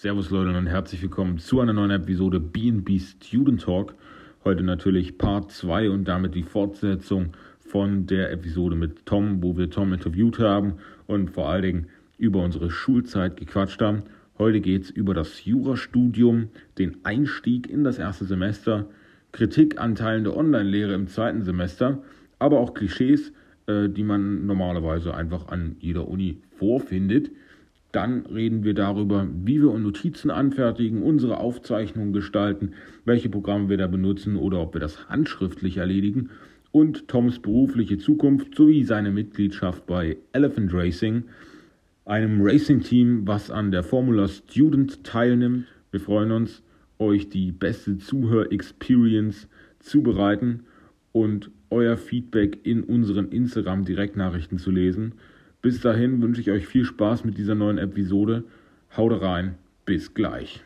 Servus Leute und herzlich willkommen zu einer neuen Episode BNB Student Talk. Heute natürlich Part 2 und damit die Fortsetzung von der Episode mit Tom, wo wir Tom interviewt haben und vor allen Dingen über unsere Schulzeit gequatscht haben. Heute geht es über das Jurastudium, den Einstieg in das erste Semester, Kritik an Teilen der Online-Lehre im zweiten Semester, aber auch Klischees, äh, die man normalerweise einfach an jeder Uni vorfindet. Dann reden wir darüber, wie wir Notizen anfertigen, unsere Aufzeichnungen gestalten, welche Programme wir da benutzen oder ob wir das handschriftlich erledigen und Toms berufliche Zukunft sowie seine Mitgliedschaft bei Elephant Racing, einem Racing-Team, was an der Formula Student teilnimmt. Wir freuen uns, euch die beste Zuhör-Experience zu bereiten und euer Feedback in unseren Instagram-Direktnachrichten zu lesen. Bis dahin wünsche ich euch viel Spaß mit dieser neuen Episode. Haut rein, bis gleich.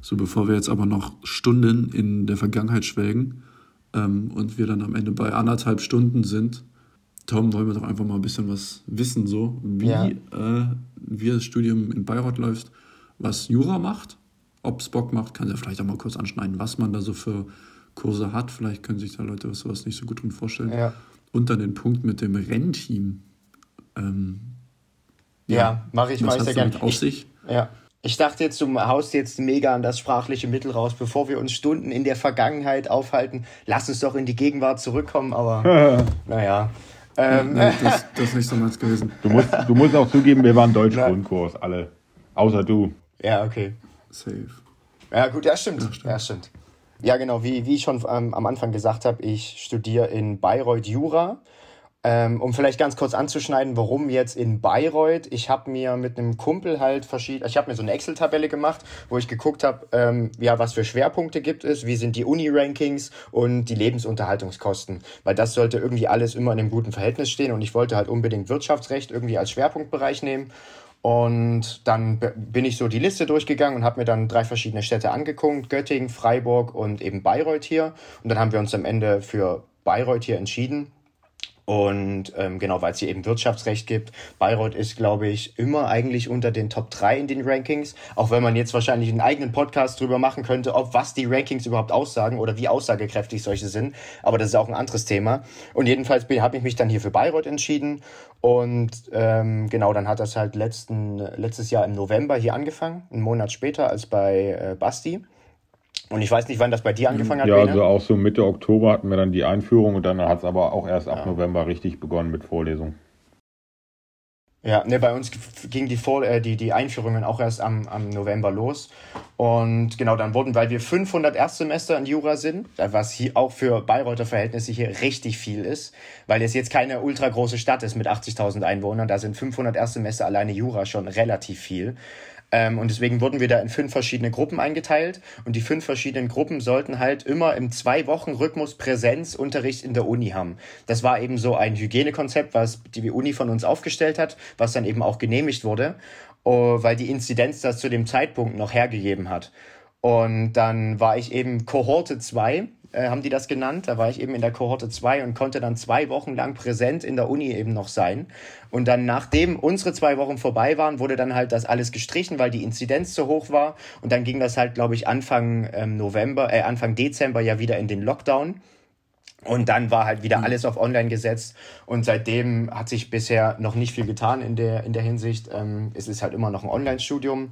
So, bevor wir jetzt aber noch Stunden in der Vergangenheit schwelgen ähm, und wir dann am Ende bei anderthalb Stunden sind, Tom, wollen wir doch einfach mal ein bisschen was wissen, so wie, ja. äh, wie das Studium in Bayreuth läuft, was Jura macht, ob es Bock macht, kann ja vielleicht auch mal kurz anschneiden, was man da so für Kurse hat. Vielleicht können sich da Leute sowas nicht so gut drin vorstellen. Ja. Und dann den Punkt mit dem Rennteam. Ähm, ja, ja mache ich, mach ich sehr gerne. Auf sich? Ja. Ich dachte jetzt, du haust jetzt mega an das sprachliche Mittel raus, bevor wir uns Stunden in der Vergangenheit aufhalten. Lass uns doch in die Gegenwart zurückkommen, aber naja. Ähm, Nein, das, das, ist nicht so meins gewesen. Du musst, du musst auch zugeben, wir waren Deutsch-Grundkurs, alle. Außer du. Ja, okay. Safe. Ja, gut, ja, stimmt. Ja, stimmt. Ja, stimmt. ja genau, wie, wie ich schon ähm, am Anfang gesagt habe, ich studiere in Bayreuth Jura. Ähm, um vielleicht ganz kurz anzuschneiden, warum jetzt in Bayreuth. Ich habe mir mit einem Kumpel halt verschiedene, ich habe mir so eine Excel-Tabelle gemacht, wo ich geguckt habe, ähm, ja, was für Schwerpunkte gibt es, wie sind die Uni-Rankings und die Lebensunterhaltungskosten. Weil das sollte irgendwie alles immer in einem guten Verhältnis stehen und ich wollte halt unbedingt Wirtschaftsrecht irgendwie als Schwerpunktbereich nehmen. Und dann bin ich so die Liste durchgegangen und habe mir dann drei verschiedene Städte angeguckt, Göttingen, Freiburg und eben Bayreuth hier. Und dann haben wir uns am Ende für Bayreuth hier entschieden und ähm, genau, weil es hier eben Wirtschaftsrecht gibt. Bayreuth ist, glaube ich, immer eigentlich unter den Top 3 in den Rankings. Auch wenn man jetzt wahrscheinlich einen eigenen Podcast drüber machen könnte, ob was die Rankings überhaupt aussagen oder wie aussagekräftig solche sind. Aber das ist auch ein anderes Thema. Und jedenfalls habe ich mich dann hier für Bayreuth entschieden. Und ähm, genau, dann hat das halt letzten, letztes Jahr im November hier angefangen, einen Monat später als bei äh, Basti. Und ich weiß nicht, wann das bei dir angefangen hat. Ja, Bene. also auch so Mitte Oktober hatten wir dann die Einführung und dann hat es aber auch erst ab ja. November richtig begonnen mit Vorlesungen. Ja, ne, bei uns ging die, Vor äh, die, die Einführungen auch erst am, am November los. Und genau, dann wurden, weil wir 500 Erstsemester in Jura sind, was hier auch für Bayreuther Verhältnisse hier richtig viel ist, weil es jetzt keine ultra große Stadt ist mit 80.000 Einwohnern, da sind 500 Erstsemester alleine Jura schon relativ viel. Ähm, und deswegen wurden wir da in fünf verschiedene Gruppen eingeteilt. Und die fünf verschiedenen Gruppen sollten halt immer im Zwei-Wochen-Rhythmus Präsenzunterricht in der Uni haben. Das war eben so ein Hygienekonzept, was die Uni von uns aufgestellt hat, was dann eben auch genehmigt wurde, oh, weil die Inzidenz das zu dem Zeitpunkt noch hergegeben hat. Und dann war ich eben Kohorte 2 äh, haben die das genannt. Da war ich eben in der Kohorte 2 und konnte dann zwei Wochen lang präsent in der Uni eben noch sein. Und dann, nachdem unsere zwei Wochen vorbei waren, wurde dann halt das alles gestrichen, weil die Inzidenz zu hoch war. Und dann ging das halt, glaube ich, Anfang ähm, November, äh, Anfang Dezember ja wieder in den Lockdown. Und dann war halt wieder mhm. alles auf Online gesetzt. Und seitdem hat sich bisher noch nicht viel getan in der, in der Hinsicht. Ähm, es ist halt immer noch ein Online-Studium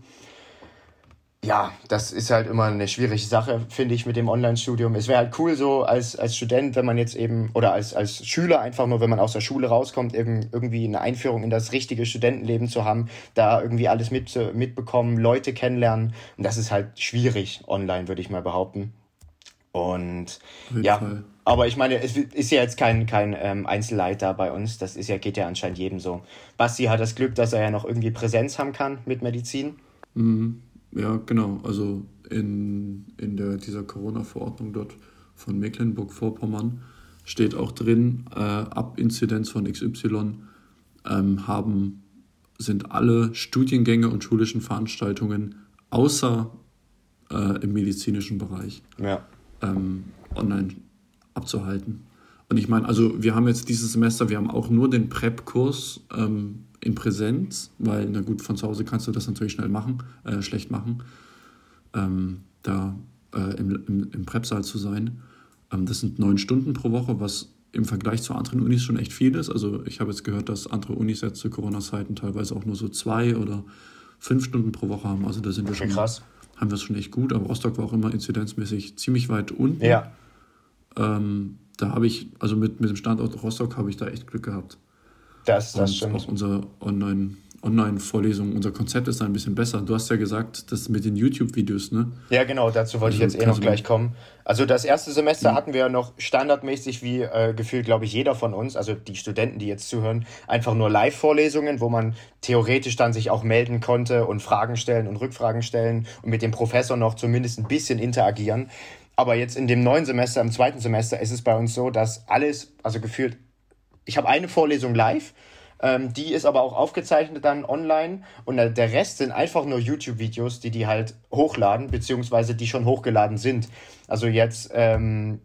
ja, das ist halt immer eine schwierige Sache, finde ich, mit dem Online-Studium. Es wäre halt cool so als, als Student, wenn man jetzt eben, oder als, als Schüler einfach nur, wenn man aus der Schule rauskommt, eben irgendwie eine Einführung in das richtige Studentenleben zu haben, da irgendwie alles mit, mitbekommen, Leute kennenlernen. Und das ist halt schwierig online, würde ich mal behaupten. Und ja, aber ich meine, es ist ja jetzt kein, kein ähm, Einzelleiter bei uns. Das ist ja, geht ja anscheinend jedem so. Basti hat das Glück, dass er ja noch irgendwie Präsenz haben kann mit Medizin. Mhm. Ja, genau. Also in, in der, dieser Corona-Verordnung dort von Mecklenburg-Vorpommern steht auch drin, äh, ab Inzidenz von XY ähm, haben, sind alle Studiengänge und schulischen Veranstaltungen außer äh, im medizinischen Bereich ja. ähm, online abzuhalten. Und ich meine, also wir haben jetzt dieses Semester, wir haben auch nur den PrEP-Kurs ähm, in Präsenz, weil, na gut, von zu Hause kannst du das natürlich schnell machen, äh, schlecht machen, ähm, da äh, im, im, im PrEP-Saal zu sein. Ähm, das sind neun Stunden pro Woche, was im Vergleich zu anderen Unis schon echt viel ist. Also ich habe jetzt gehört, dass andere Unis jetzt zu Corona-Zeiten teilweise auch nur so zwei oder fünf Stunden pro Woche haben. Also da sind wir schon, krass. haben wir es schon echt gut. Aber Rostock war auch immer inzidenzmäßig ziemlich weit unten. Ja. Ähm, da habe ich, also mit, mit dem Standort Rostock habe ich da echt Glück gehabt. Das, das Und stimmt. Auch unser Online- Online-Vorlesungen, unser Konzept ist da ein bisschen besser. Du hast ja gesagt, das mit den YouTube-Videos, ne? Ja, genau, dazu wollte also, ich jetzt eh noch gleich kommen. Also das erste Semester mhm. hatten wir noch standardmäßig, wie äh, gefühlt, glaube ich, jeder von uns, also die Studenten, die jetzt zuhören, einfach nur Live-Vorlesungen, wo man theoretisch dann sich auch melden konnte und Fragen stellen und Rückfragen stellen und mit dem Professor noch zumindest ein bisschen interagieren. Aber jetzt in dem neuen Semester, im zweiten Semester, ist es bei uns so, dass alles, also gefühlt, ich habe eine Vorlesung live, ähm, die ist aber auch aufgezeichnet dann online und äh, der Rest sind einfach nur YouTube-Videos, die die halt hochladen, beziehungsweise die schon hochgeladen sind. Also jetzt ähm,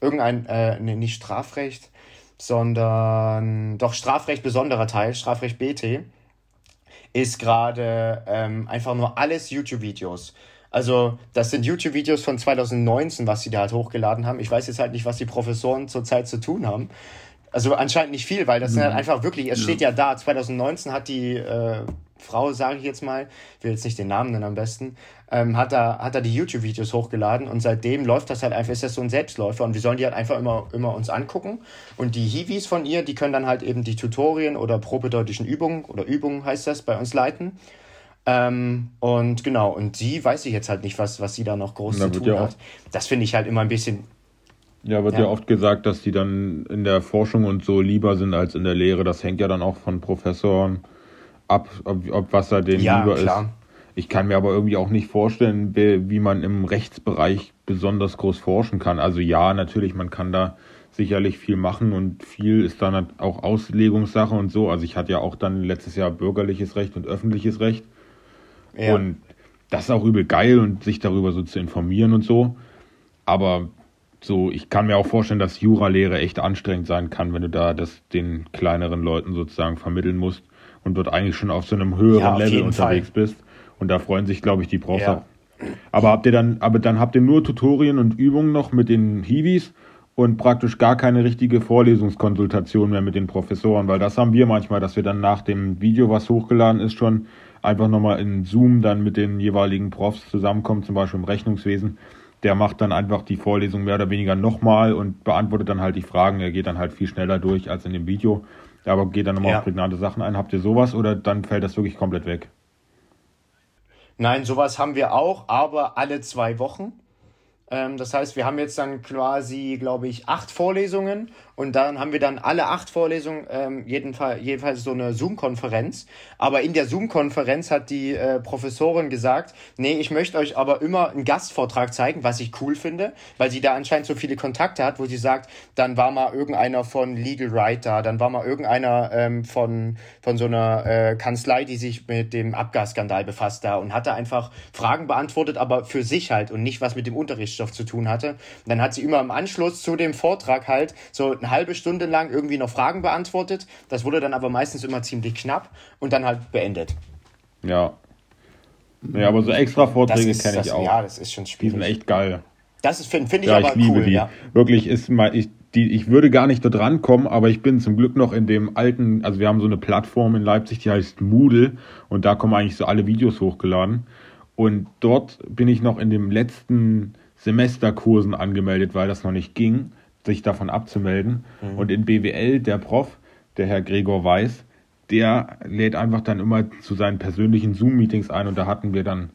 irgendein, äh, nee, nicht Strafrecht, sondern doch Strafrecht besonderer Teil, Strafrecht BT, ist gerade ähm, einfach nur alles YouTube-Videos. Also, das sind YouTube-Videos von 2019, was sie da halt hochgeladen haben. Ich weiß jetzt halt nicht, was die Professoren zurzeit zu tun haben. Also anscheinend nicht viel, weil das sind halt mhm. einfach wirklich, es steht ja da, 2019 hat die äh, Frau, sage ich jetzt mal, ich will jetzt nicht den Namen nennen am besten, ähm, hat da, hat da die YouTube-Videos hochgeladen und seitdem läuft das halt einfach, ist das so ein Selbstläufer und wir sollen die halt einfach immer, immer uns angucken und die Hiwis von ihr, die können dann halt eben die Tutorien oder probedeutlichen Übungen oder Übungen heißt das bei uns leiten. Ähm, und genau, und sie weiß ich jetzt halt nicht, was, was sie da noch groß zu tun ja hat. Das finde ich halt immer ein bisschen ja, wird ja. ja. oft gesagt, dass die dann in der Forschung und so lieber sind als in der Lehre. Das hängt ja dann auch von Professoren ab, ob, ob was da denen ja, lieber klar. ist. Ich kann mir aber irgendwie auch nicht vorstellen, wie, wie man im Rechtsbereich besonders groß forschen kann. Also ja, natürlich, man kann da sicherlich viel machen und viel ist dann auch Auslegungssache und so. Also ich hatte ja auch dann letztes Jahr bürgerliches Recht und öffentliches Recht. Ja. Und das ist auch übel geil und sich darüber so zu informieren und so. Aber so, ich kann mir auch vorstellen, dass Juralehre echt anstrengend sein kann, wenn du da das den kleineren Leuten sozusagen vermitteln musst und dort eigentlich schon auf so einem höheren ja, Level unterwegs Fall. bist. Und da freuen sich, glaube ich, die Profs ja. Aber habt ihr dann, aber dann habt ihr nur Tutorien und Übungen noch mit den Hiwis und praktisch gar keine richtige Vorlesungskonsultation mehr mit den Professoren, weil das haben wir manchmal, dass wir dann nach dem Video, was hochgeladen ist, schon einfach nochmal in Zoom dann mit den jeweiligen Profs zusammenkommen, zum Beispiel im Rechnungswesen der macht dann einfach die Vorlesung mehr oder weniger nochmal und beantwortet dann halt die Fragen. Er geht dann halt viel schneller durch als in dem Video, aber geht dann nochmal ja. auf prägnante Sachen ein. Habt ihr sowas oder dann fällt das wirklich komplett weg? Nein, sowas haben wir auch, aber alle zwei Wochen. Ähm, das heißt, wir haben jetzt dann quasi, glaube ich, acht Vorlesungen und dann haben wir dann alle acht Vorlesungen ähm, jedenfalls, jedenfalls so eine Zoom-Konferenz. Aber in der Zoom-Konferenz hat die äh, Professorin gesagt, nee, ich möchte euch aber immer einen Gastvortrag zeigen, was ich cool finde, weil sie da anscheinend so viele Kontakte hat, wo sie sagt, dann war mal irgendeiner von Legal Right da, dann war mal irgendeiner ähm, von, von so einer äh, Kanzlei, die sich mit dem Abgasskandal befasst da und hat da einfach Fragen beantwortet, aber für sich halt und nicht was mit dem Unterrichtsstoff zu tun hatte. Und dann hat sie immer im Anschluss zu dem Vortrag halt so ein halbe Stunde lang irgendwie noch Fragen beantwortet. Das wurde dann aber meistens immer ziemlich knapp und dann halt beendet. Ja. Ja, aber so extra Vorträge kenne ich auch. Ja, das ist schon schwierig. Die sind echt geil. Das finde find ich ja, aber ich liebe cool, die. Ja. Wirklich ist mal, ich, die, ich würde gar nicht dort rankommen, aber ich bin zum Glück noch in dem alten, also wir haben so eine Plattform in Leipzig, die heißt Moodle und da kommen eigentlich so alle Videos hochgeladen. Und dort bin ich noch in dem letzten Semesterkursen angemeldet, weil das noch nicht ging sich davon abzumelden. Mhm. Und in BWL, der Prof, der Herr Gregor Weiß, der lädt einfach dann immer zu seinen persönlichen Zoom-Meetings ein. Und da hatten wir dann,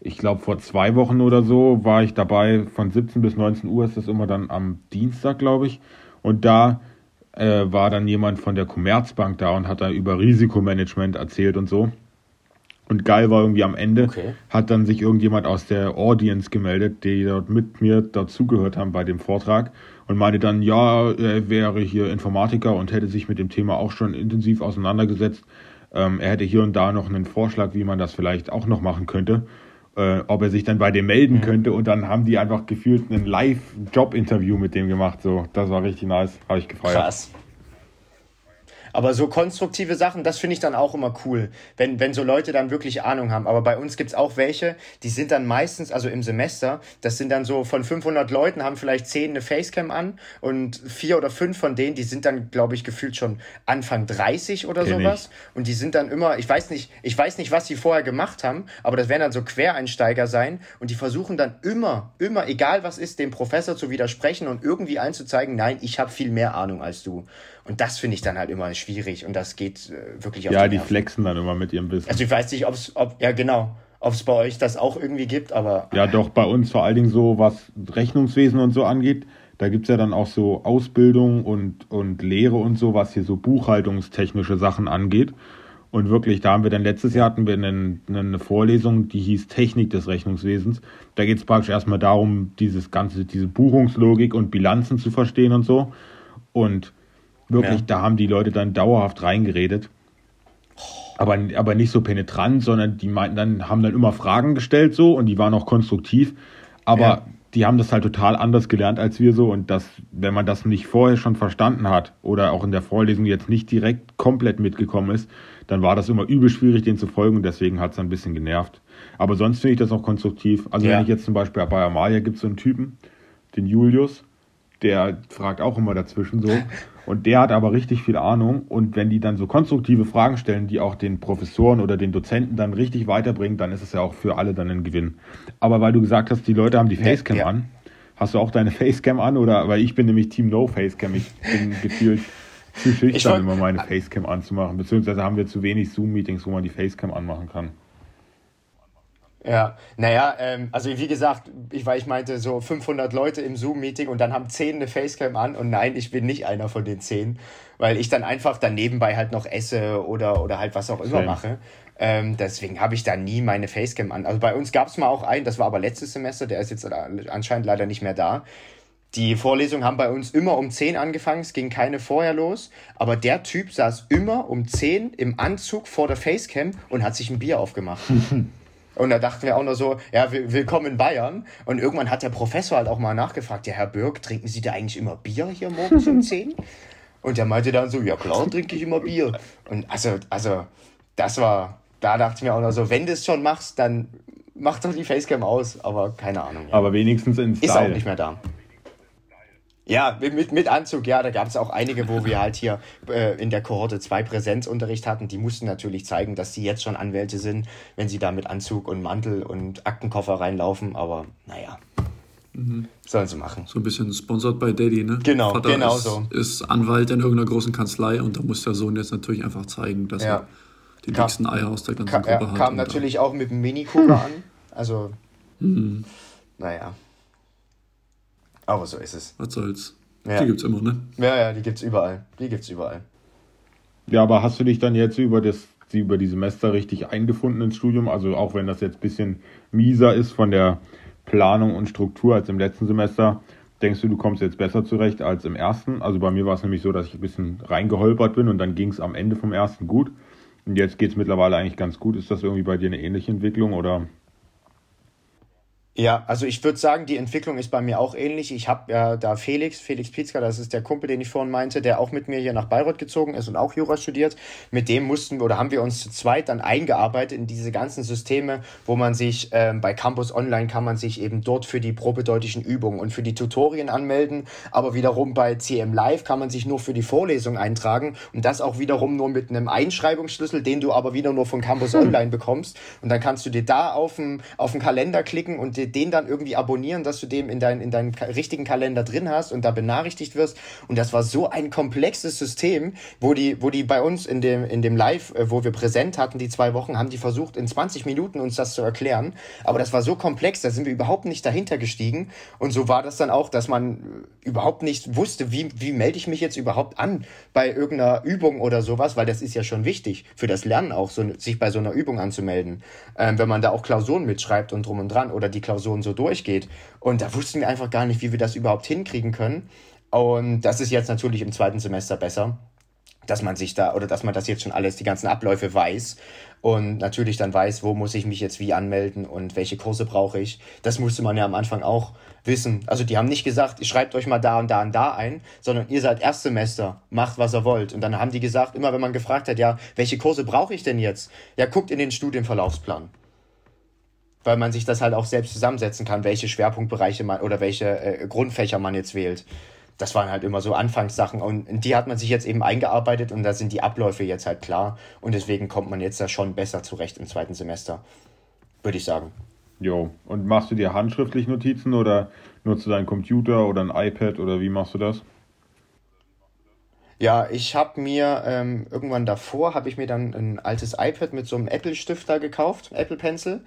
ich glaube, vor zwei Wochen oder so, war ich dabei, von 17 bis 19 Uhr ist das immer dann am Dienstag, glaube ich. Und da äh, war dann jemand von der Commerzbank da und hat da über Risikomanagement erzählt und so. Und geil war irgendwie am Ende, okay. hat dann sich irgendjemand aus der Audience gemeldet, die dort mit mir dazugehört haben bei dem Vortrag und meinte dann, ja, er wäre hier Informatiker und hätte sich mit dem Thema auch schon intensiv auseinandergesetzt. Ähm, er hätte hier und da noch einen Vorschlag, wie man das vielleicht auch noch machen könnte. äh, ob er sich dann bei dem melden mhm. könnte. Und dann haben die einfach gefühlt ein Live-Job-Interview mit dem gemacht. So, das war richtig nice. Habe ich gefeiert. Krass. Aber so konstruktive Sachen, das finde ich dann auch immer cool, wenn, wenn so Leute dann wirklich Ahnung haben. Aber bei uns gibt es auch welche, die sind dann meistens, also im Semester, das sind dann so von 500 Leuten, haben vielleicht 10 eine Facecam an und vier oder fünf von denen, die sind dann, glaube ich, gefühlt schon Anfang 30 oder Kenn sowas. Ich. Und die sind dann immer, ich weiß nicht, ich weiß nicht, was die vorher gemacht haben, aber das werden dann so Quereinsteiger sein und die versuchen dann immer, immer, egal was ist, dem Professor zu widersprechen und irgendwie einzuzeigen, nein, ich habe viel mehr Ahnung als du. Und das finde ich dann halt immer schwierig und das geht äh, wirklich auf Ja, die, die flexen dann immer mit ihrem Wissen. Also ich weiß nicht, ob's, ob, ja genau, ob es bei euch das auch irgendwie gibt, aber. Ja, doch, bei uns vor allen Dingen so, was Rechnungswesen und so angeht. Da gibt es ja dann auch so Ausbildung und, und Lehre und so, was hier so buchhaltungstechnische Sachen angeht. Und wirklich, da haben wir dann letztes Jahr hatten wir eine, eine Vorlesung, die hieß Technik des Rechnungswesens. Da geht es praktisch erstmal darum, dieses ganze, diese Buchungslogik und Bilanzen zu verstehen und so. Und Wirklich, ja. da haben die Leute dann dauerhaft reingeredet. Aber, aber nicht so penetrant, sondern die meinten dann, haben dann immer Fragen gestellt so und die waren auch konstruktiv. Aber ja. die haben das halt total anders gelernt als wir so. Und das, wenn man das nicht vorher schon verstanden hat oder auch in der Vorlesung jetzt nicht direkt komplett mitgekommen ist, dann war das immer übel schwierig, denen zu folgen und deswegen hat es ein bisschen genervt. Aber sonst finde ich das auch konstruktiv. Also ja. wenn ich jetzt zum Beispiel bei Amalia gibt es so einen Typen, den Julius, der fragt auch immer dazwischen so. Und der hat aber richtig viel Ahnung. Und wenn die dann so konstruktive Fragen stellen, die auch den Professoren oder den Dozenten dann richtig weiterbringen, dann ist es ja auch für alle dann ein Gewinn. Aber weil du gesagt hast, die Leute haben die Facecam ja. an, hast du auch deine Facecam an? Oder weil ich bin nämlich Team No Facecam. Ich bin gefühlt zu schüchtern, immer meine Facecam anzumachen. Beziehungsweise haben wir zu wenig Zoom-Meetings, wo man die Facecam anmachen kann. Ja, naja, ähm, also wie gesagt, ich, weil ich meinte, so 500 Leute im Zoom-Meeting und dann haben 10 eine Facecam an und nein, ich bin nicht einer von den 10, weil ich dann einfach dann nebenbei halt noch esse oder, oder halt was auch immer Same. mache. Ähm, deswegen habe ich da nie meine Facecam an. Also bei uns gab es mal auch einen, das war aber letztes Semester, der ist jetzt anscheinend leider nicht mehr da. Die Vorlesungen haben bei uns immer um 10 angefangen, es ging keine vorher los, aber der Typ saß immer um 10 im Anzug vor der Facecam und hat sich ein Bier aufgemacht. Und da dachten wir auch nur so, ja, willkommen in Bayern. Und irgendwann hat der Professor halt auch mal nachgefragt, ja, Herr Birk, trinken Sie da eigentlich immer Bier hier morgens um 10? Und der meinte dann so, ja klar, trinke ich immer Bier. Und also, also, das war, da dachte ich mir auch noch so, wenn du es schon machst, dann mach doch die Facecam aus. Aber keine Ahnung. Ja. Aber wenigstens in Style. Ist auch nicht mehr da. Ja, mit, mit Anzug, ja, da gab es auch einige, wo wir halt hier äh, in der Kohorte zwei Präsenzunterricht hatten. Die mussten natürlich zeigen, dass sie jetzt schon Anwälte sind, wenn sie da mit Anzug und Mantel und Aktenkoffer reinlaufen. Aber naja, mhm. sollen sie machen. So ein bisschen sponsored by Daddy, ne? Genau, Vater genau ist, so. Ist Anwalt in irgendeiner großen Kanzlei und da muss der Sohn jetzt natürlich einfach zeigen, dass ja. er die kam, dicksten Eier aus der ganzen kam, Gruppe hat. Kam natürlich auch mit dem Mini Cooper an. Also, mhm. naja. Aber so ist es. Was soll's. Ja. Die gibt's immer, ne? Ja, ja, die gibt's überall. Die gibt's überall. Ja, aber hast du dich dann jetzt über das über die Semester richtig eingefunden ins Studium? Also auch wenn das jetzt ein bisschen mieser ist von der Planung und Struktur als im letzten Semester, denkst du, du kommst jetzt besser zurecht als im ersten? Also bei mir war es nämlich so, dass ich ein bisschen reingeholpert bin und dann ging es am Ende vom ersten gut. Und jetzt geht es mittlerweile eigentlich ganz gut. Ist das irgendwie bei dir eine ähnliche Entwicklung oder ja, also ich würde sagen, die Entwicklung ist bei mir auch ähnlich. Ich habe ja da Felix, Felix Pietzka, das ist der Kumpel, den ich vorhin meinte, der auch mit mir hier nach Bayreuth gezogen ist und auch Jura studiert. Mit dem mussten wir oder haben wir uns zu zweit dann eingearbeitet in diese ganzen Systeme, wo man sich ähm, bei Campus Online kann man sich eben dort für die probedeutischen Übungen und für die Tutorien anmelden, aber wiederum bei CM Live kann man sich nur für die Vorlesung eintragen und das auch wiederum nur mit einem Einschreibungsschlüssel, den du aber wieder nur von Campus. Online bekommst und dann kannst du dir da auf den, auf den Kalender klicken und dir den dann irgendwie abonnieren, dass du den in, dein, in deinem richtigen Kalender drin hast und da benachrichtigt wirst. Und das war so ein komplexes System, wo die, wo die bei uns in dem, in dem Live, äh, wo wir präsent hatten, die zwei Wochen, haben die versucht, in 20 Minuten uns das zu erklären. Aber das war so komplex, da sind wir überhaupt nicht dahinter gestiegen. Und so war das dann auch, dass man überhaupt nicht wusste, wie, wie melde ich mich jetzt überhaupt an bei irgendeiner Übung oder sowas, weil das ist ja schon wichtig für das Lernen auch, so, sich bei so einer Übung anzumelden. Ähm, wenn man da auch Klausuren mitschreibt und drum und dran oder die Klausuren Klausuren so durchgeht. Und da wussten wir einfach gar nicht, wie wir das überhaupt hinkriegen können. Und das ist jetzt natürlich im zweiten Semester besser dass man sich da oder dass man das jetzt schon alles, die ganzen Abläufe weiß. und natürlich dann weiß, wo muss ich mich jetzt wie anmelden und welche Kurse brauche ich. Das musste man ja am Anfang auch wissen. Also die haben nicht gesagt, schreibt euch mal da und da und da ein, sondern ihr seid Erstsemester, macht was ihr wollt. Und dann haben die gesagt, immer wenn man gefragt hat, ja, welche Kurse brauche ich denn jetzt? Ja, guckt in den Studienverlaufsplan weil man sich das halt auch selbst zusammensetzen kann, welche Schwerpunktbereiche man oder welche äh, Grundfächer man jetzt wählt das waren halt immer so Anfangssachen und in die hat man sich jetzt eben eingearbeitet und da sind die Abläufe jetzt halt klar und deswegen kommt man jetzt da schon besser zurecht im zweiten Semester, würde ich sagen. Jo, und machst du dir handschriftlich Notizen oder nutzt du deinen Computer oder ein iPad oder wie machst du das? Ja, ich habe mir ähm, irgendwann davor, habe ich mir dann ein altes iPad mit so einem Apple-Stifter gekauft, Apple Pencil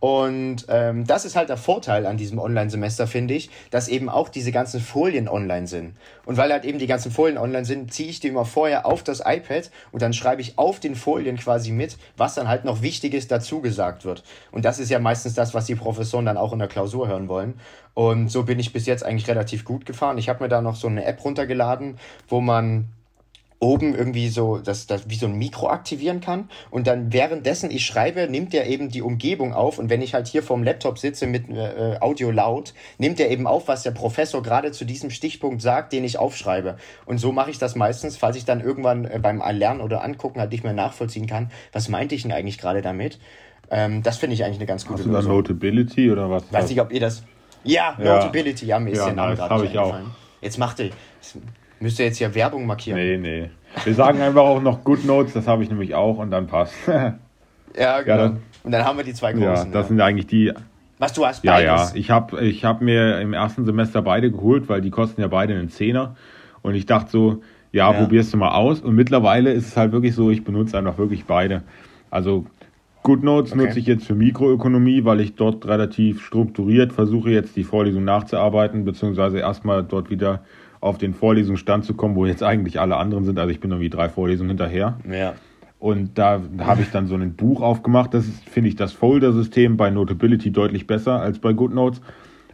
und ähm, das ist halt der Vorteil an diesem Online-Semester, finde ich, dass eben auch diese ganzen Folien online sind. Und weil halt eben die ganzen Folien online sind, ziehe ich die immer vorher auf das iPad und dann schreibe ich auf den Folien quasi mit, was dann halt noch Wichtiges dazu gesagt wird. Und das ist ja meistens das, was die Professoren dann auch in der Klausur hören wollen. Und so bin ich bis jetzt eigentlich relativ gut gefahren. Ich habe mir da noch so eine App runtergeladen, wo man oben irgendwie so, das, das wie so ein Mikro aktivieren kann. Und dann währenddessen ich schreibe, nimmt er eben die Umgebung auf. Und wenn ich halt hier vorm Laptop sitze mit äh, Audio laut, nimmt er eben auf, was der Professor gerade zu diesem Stichpunkt sagt, den ich aufschreibe. Und so mache ich das meistens, falls ich dann irgendwann äh, beim Lernen oder Angucken halt nicht mehr nachvollziehen kann, was meinte ich denn eigentlich gerade damit. Ähm, das finde ich eigentlich eine ganz gute Hast du da Notability oder was? Weiß nicht, ob ihr das. Ja, ja. Notability, ja, mir ist ja, der Name gerade ich auch. Jetzt macht ihr. Müsst ihr jetzt hier Werbung markieren? Nee, nee. Wir sagen einfach auch noch Good Notes, das habe ich nämlich auch und dann passt. ja, genau. Ja, dann, und dann haben wir die zwei großen. Ja, das ja. sind eigentlich die. Was du hast beides? Ja, ja. Ich habe ich hab mir im ersten Semester beide geholt, weil die kosten ja beide einen Zehner. Und ich dachte so, ja, ja, probierst du mal aus. Und mittlerweile ist es halt wirklich so, ich benutze einfach wirklich beide. Also GoodNotes okay. nutze ich jetzt für Mikroökonomie, weil ich dort relativ strukturiert versuche, jetzt die Vorlesung nachzuarbeiten, beziehungsweise erstmal dort wieder auf den Vorlesungsstand zu kommen, wo jetzt eigentlich alle anderen sind. Also ich bin irgendwie drei Vorlesungen hinterher. Ja. Und da habe ich dann so ein Buch aufgemacht. Das finde ich, das Folder-System bei Notability deutlich besser als bei GoodNotes.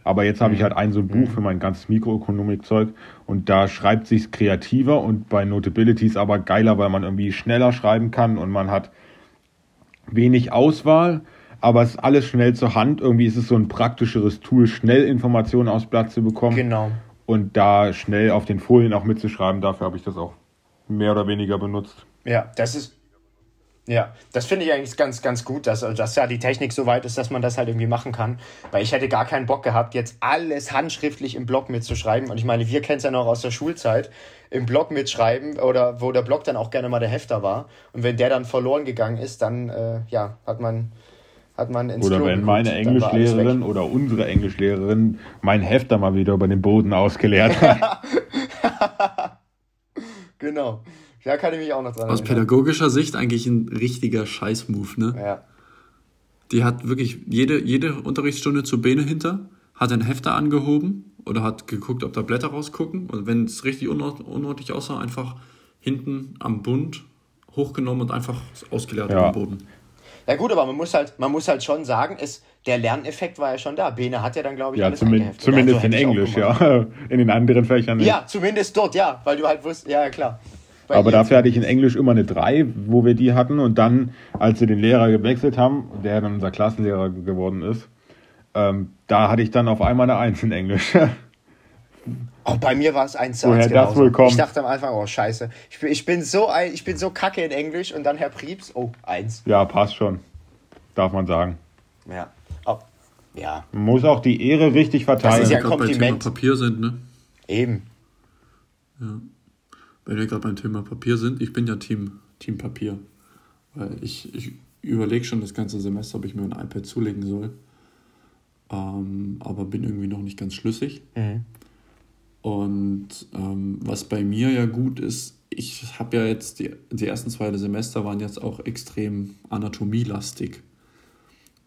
Aber jetzt habe ich mhm. halt ein so ein Buch für mein ganzes Mikroökonomik-Zeug und da schreibt sich kreativer und bei Notability ist aber geiler, weil man irgendwie schneller schreiben kann und man hat wenig Auswahl, aber es ist alles schnell zur Hand. Irgendwie ist es so ein praktischeres Tool, schnell Informationen aus Blatt zu bekommen. Genau und da schnell auf den Folien auch mitzuschreiben. Dafür habe ich das auch mehr oder weniger benutzt. Ja, das ist. Ja, das finde ich eigentlich ganz, ganz gut, dass, dass ja die Technik so weit ist, dass man das halt irgendwie machen kann. Weil ich hätte gar keinen Bock gehabt, jetzt alles handschriftlich im Blog mitzuschreiben. Und ich meine, wir kennen es ja noch aus der Schulzeit, im Blog mitschreiben oder wo der Blog dann auch gerne mal der Hefter war. Und wenn der dann verloren gegangen ist, dann äh, ja, hat man hat man ins Oder Klo wenn meine Englischlehrerin oder unsere Englischlehrerin mein Hefter mal wieder über den Boden ausgeleert hat. genau. Da kann ich mich auch noch dran Aus pädagogischer Sicht eigentlich ein richtiger Scheißmove, ne? Ja. Die hat wirklich jede, jede Unterrichtsstunde zur Bene hinter, hat ein Hefter angehoben oder hat geguckt, ob da Blätter rausgucken. Und wenn es richtig unordentlich aussah, einfach hinten am Bund hochgenommen und einfach ausgeleert ja. am Boden. Ja gut, aber man muss halt, man muss halt schon sagen, es, der Lerneffekt war ja schon da. Bene hat ja dann, glaube ich, ja, alles zumindest, zumindest also in Englisch, ja. In den anderen Fächern nicht. Ja, zumindest dort, ja, weil du halt wusstest, ja, klar. Bei aber dafür hatte ich in Englisch immer eine 3, wo wir die hatten. Und dann, als wir den Lehrer gewechselt haben, der dann unser Klassenlehrer geworden ist, ähm, da hatte ich dann auf einmal eine 1 in Englisch. Oh, bei mir war es 1 zu 1 das wohl kommt. Ich dachte am Anfang, oh scheiße, ich bin, ich bin, so, ich bin so kacke in Englisch und dann Herr Priebs, oh, 1. Ja, passt schon. Darf man sagen. Ja. Oh, ja. Man muss auch die Ehre richtig verteilen. Das ist ja ein Kompliment. Bei Thema Papier sind, ne? Eben. Ja. Wenn wir gerade beim Thema Papier sind, ich bin ja Team, Team Papier. Weil ich, ich überlege schon das ganze Semester, ob ich mir ein iPad zulegen soll. Ähm, aber bin irgendwie noch nicht ganz schlüssig. Mhm. Und ähm, was bei mir ja gut ist, ich habe ja jetzt, die, die ersten zwei Semester waren jetzt auch extrem anatomielastig.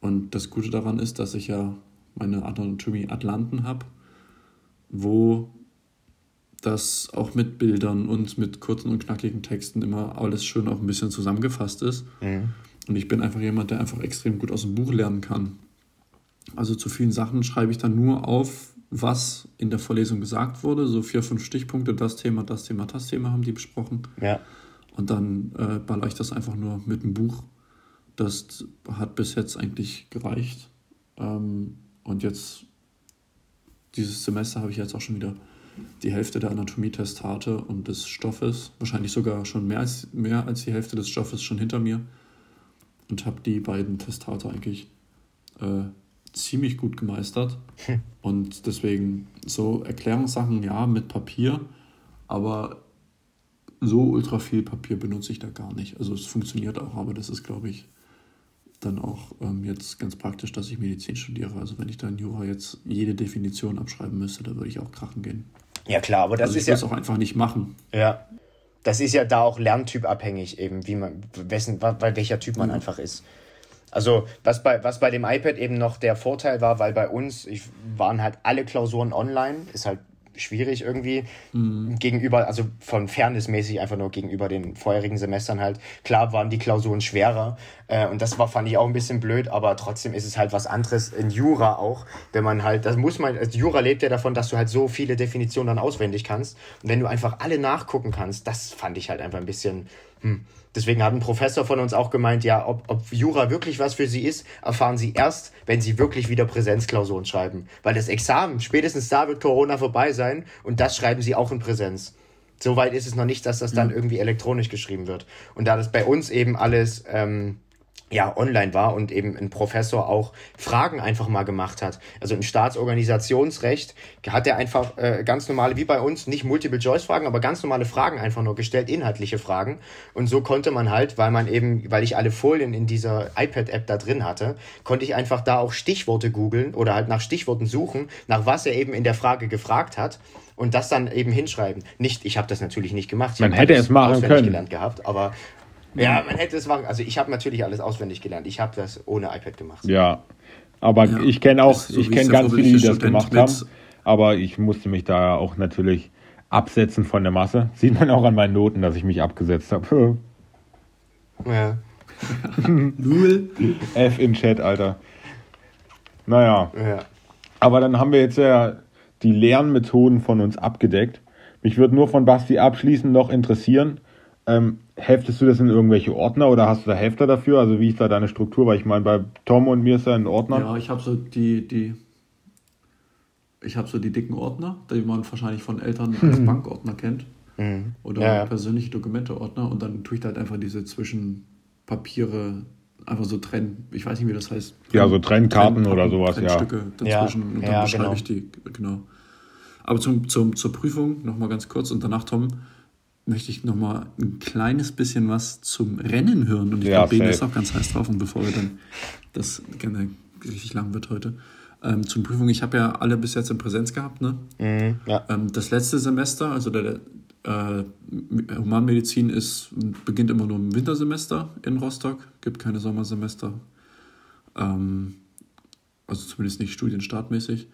Und das Gute daran ist, dass ich ja meine Anatomie Atlanten habe, wo das auch mit Bildern und mit kurzen und knackigen Texten immer alles schön auch ein bisschen zusammengefasst ist. Mhm. Und ich bin einfach jemand, der einfach extrem gut aus dem Buch lernen kann. Also zu vielen Sachen schreibe ich dann nur auf, was in der Vorlesung gesagt wurde. So vier, fünf Stichpunkte, das Thema, das Thema, das Thema haben die besprochen. Ja. Und dann äh, baller ich das einfach nur mit dem Buch Das hat bis jetzt eigentlich gereicht. Ähm, und jetzt, dieses Semester habe ich jetzt auch schon wieder die Hälfte der Anatomietestate und des Stoffes, wahrscheinlich sogar schon mehr als, mehr als die Hälfte des Stoffes schon hinter mir und habe die beiden Testate eigentlich äh, ziemlich gut gemeistert. Hm. Und deswegen so Erklärungssachen, ja, mit Papier, aber so ultra viel Papier benutze ich da gar nicht. Also es funktioniert auch, aber das ist, glaube ich, dann auch ähm, jetzt ganz praktisch, dass ich Medizin studiere. Also wenn ich da in Jura jetzt jede Definition abschreiben müsste, da würde ich auch krachen gehen. Ja klar, aber das also ist ja... auch einfach nicht machen. Ja, das ist ja da auch lerntypabhängig eben, wie man, wessen, welcher Typ man mhm. einfach ist. Also was bei, was bei dem iPad eben noch der Vorteil war, weil bei uns ich, waren halt alle Klausuren online, ist halt schwierig irgendwie mhm. gegenüber, also von fairnessmäßig einfach nur gegenüber den vorherigen Semestern halt. Klar waren die Klausuren schwerer äh, und das war, fand ich auch ein bisschen blöd, aber trotzdem ist es halt was anderes in Jura auch, wenn man halt, das muss man, also Jura lebt ja davon, dass du halt so viele Definitionen dann auswendig kannst und wenn du einfach alle nachgucken kannst, das fand ich halt einfach ein bisschen, hm, Deswegen hat ein Professor von uns auch gemeint, ja, ob, ob Jura wirklich was für sie ist, erfahren sie erst, wenn sie wirklich wieder Präsenzklausuren schreiben. Weil das Examen, spätestens da wird Corona vorbei sein und das schreiben sie auch in Präsenz. Soweit ist es noch nicht, dass das dann irgendwie elektronisch geschrieben wird. Und da das bei uns eben alles ähm, ja, online war und eben ein Professor auch Fragen einfach mal gemacht hat. Also im Staatsorganisationsrecht hat er einfach äh, ganz normale, wie bei uns, nicht Multiple-Choice-Fragen, aber ganz normale Fragen einfach nur gestellt, inhaltliche Fragen. Und so konnte man halt, weil man eben, weil ich alle Folien in dieser iPad-App da drin hatte, konnte ich einfach da auch Stichworte googeln oder halt nach Stichworten suchen, nach was er eben in der Frage gefragt hat und das dann eben hinschreiben. Nicht, ich habe das natürlich nicht gemacht. Ich man hätte es machen können. gelernt gehabt, aber ja, man hätte es machen. Also ich habe natürlich alles auswendig gelernt. Ich habe das ohne iPad gemacht. Ja, aber ja, ich kenne auch, so ich kenne ganz viele, die das gemacht haben. Aber ich musste mich da auch natürlich absetzen von der Masse. Sieht man auch an meinen Noten, dass ich mich abgesetzt habe. ja. Null. F in Chat, Alter. Naja. Ja. Aber dann haben wir jetzt ja die Lernmethoden von uns abgedeckt. Mich würde nur von Basti abschließend noch interessieren, ähm, heftest du das in irgendwelche Ordner oder hast du da Hefter dafür? Also wie ist da deine Struktur? Weil ich meine, bei Tom und mir ist da ein Ordner. Ja, ich habe so die, die, ich habe so die dicken Ordner, die man wahrscheinlich von Eltern als mhm. Bankordner kennt. Mhm. Oder ja, ja. persönliche Dokumenteordner und dann tue ich da halt einfach diese Zwischenpapiere einfach so trennen. Ich weiß nicht, wie das heißt. Ja, so Trennkarten oder sowas, Trennstücke ja. dazwischen ja, und dann beschreibe genau. ich die, genau. Aber zum, zum, zur Prüfung nochmal ganz kurz und danach, Tom, möchte ich noch mal ein kleines bisschen was zum Rennen hören. Und ich ja, glaube, Ben ist auch ganz heiß drauf. Und bevor wir dann das gerne richtig lang wird heute, ähm, zum Prüfung, ich habe ja alle bis jetzt in Präsenz gehabt. Ne? Mhm, ja. ähm, das letzte Semester, also der, äh, Humanmedizin ist, beginnt immer nur im Wintersemester in Rostock, gibt keine Sommersemester. Ähm, also zumindest nicht studienstartmäßig.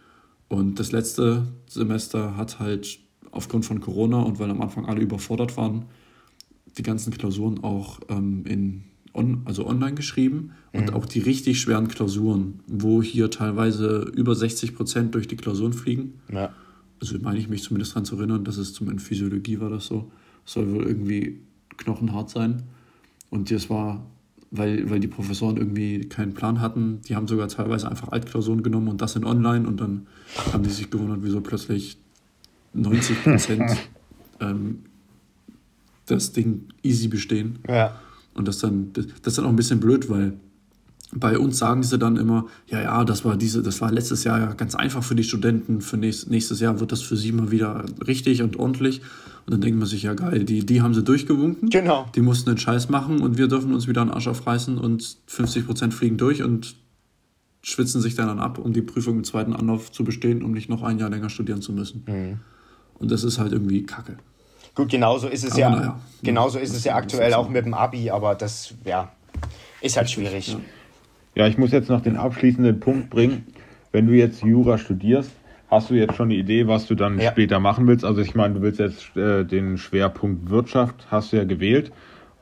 Und das letzte Semester hat halt aufgrund von Corona und weil am Anfang alle überfordert waren, die ganzen Klausuren auch ähm, in on, also online geschrieben mhm. und auch die richtig schweren Klausuren, wo hier teilweise über 60 Prozent durch die Klausuren fliegen. Ja. Also meine ich mich zumindest daran zu erinnern, dass es zum in Physiologie war das so. soll wohl irgendwie knochenhart sein. Und das war, weil, weil die Professoren irgendwie keinen Plan hatten, die haben sogar teilweise einfach Altklausuren genommen und das in online und dann haben die sich gewundert, wieso plötzlich 90 Prozent ähm, das Ding easy bestehen. Ja. Und das dann, das, ist dann auch ein bisschen blöd, weil bei uns sagen sie dann immer, ja, ja, das war diese, das war letztes Jahr ja ganz einfach für die Studenten, für nächst, nächstes Jahr wird das für sie mal wieder richtig und ordentlich. Und dann denkt man sich, ja geil, die, die haben sie durchgewunken. Genau. Die mussten den Scheiß machen und wir dürfen uns wieder einen Arsch aufreißen und 50% fliegen durch und schwitzen sich dann, dann ab, um die Prüfung im zweiten Anlauf zu bestehen, um nicht noch ein Jahr länger studieren zu müssen. Mhm. Und das ist halt irgendwie Kacke. Gut, genauso ist es aber ja, naja, genauso ist es ja aktuell auch mit dem Abi, aber das, ja, ist halt schwierig. Ja. ja, ich muss jetzt noch den abschließenden Punkt bringen. Wenn du jetzt Jura studierst, hast du jetzt schon eine Idee, was du dann ja. später machen willst? Also ich meine, du willst jetzt äh, den Schwerpunkt Wirtschaft, hast du ja gewählt.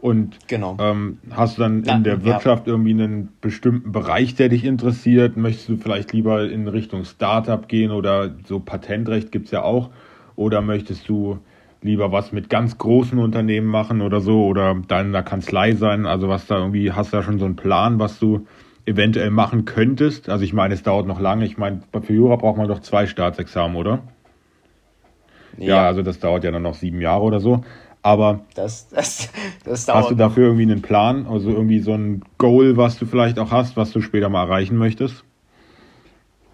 Und genau. ähm, hast du dann ja, in der Wirtschaft ja. irgendwie einen bestimmten Bereich, der dich interessiert? Möchtest du vielleicht lieber in Richtung Startup gehen oder so Patentrecht gibt es ja auch? Oder möchtest du lieber was mit ganz großen Unternehmen machen oder so oder da in der Kanzlei sein? Also was da irgendwie, hast du da schon so einen Plan, was du eventuell machen könntest? Also ich meine, es dauert noch lange. Ich meine, für Jura braucht man doch zwei Staatsexamen, oder? Ja. ja, also das dauert ja dann noch sieben Jahre oder so. Aber das, das, das hast du dafür irgendwie einen Plan, also irgendwie so ein Goal, was du vielleicht auch hast, was du später mal erreichen möchtest?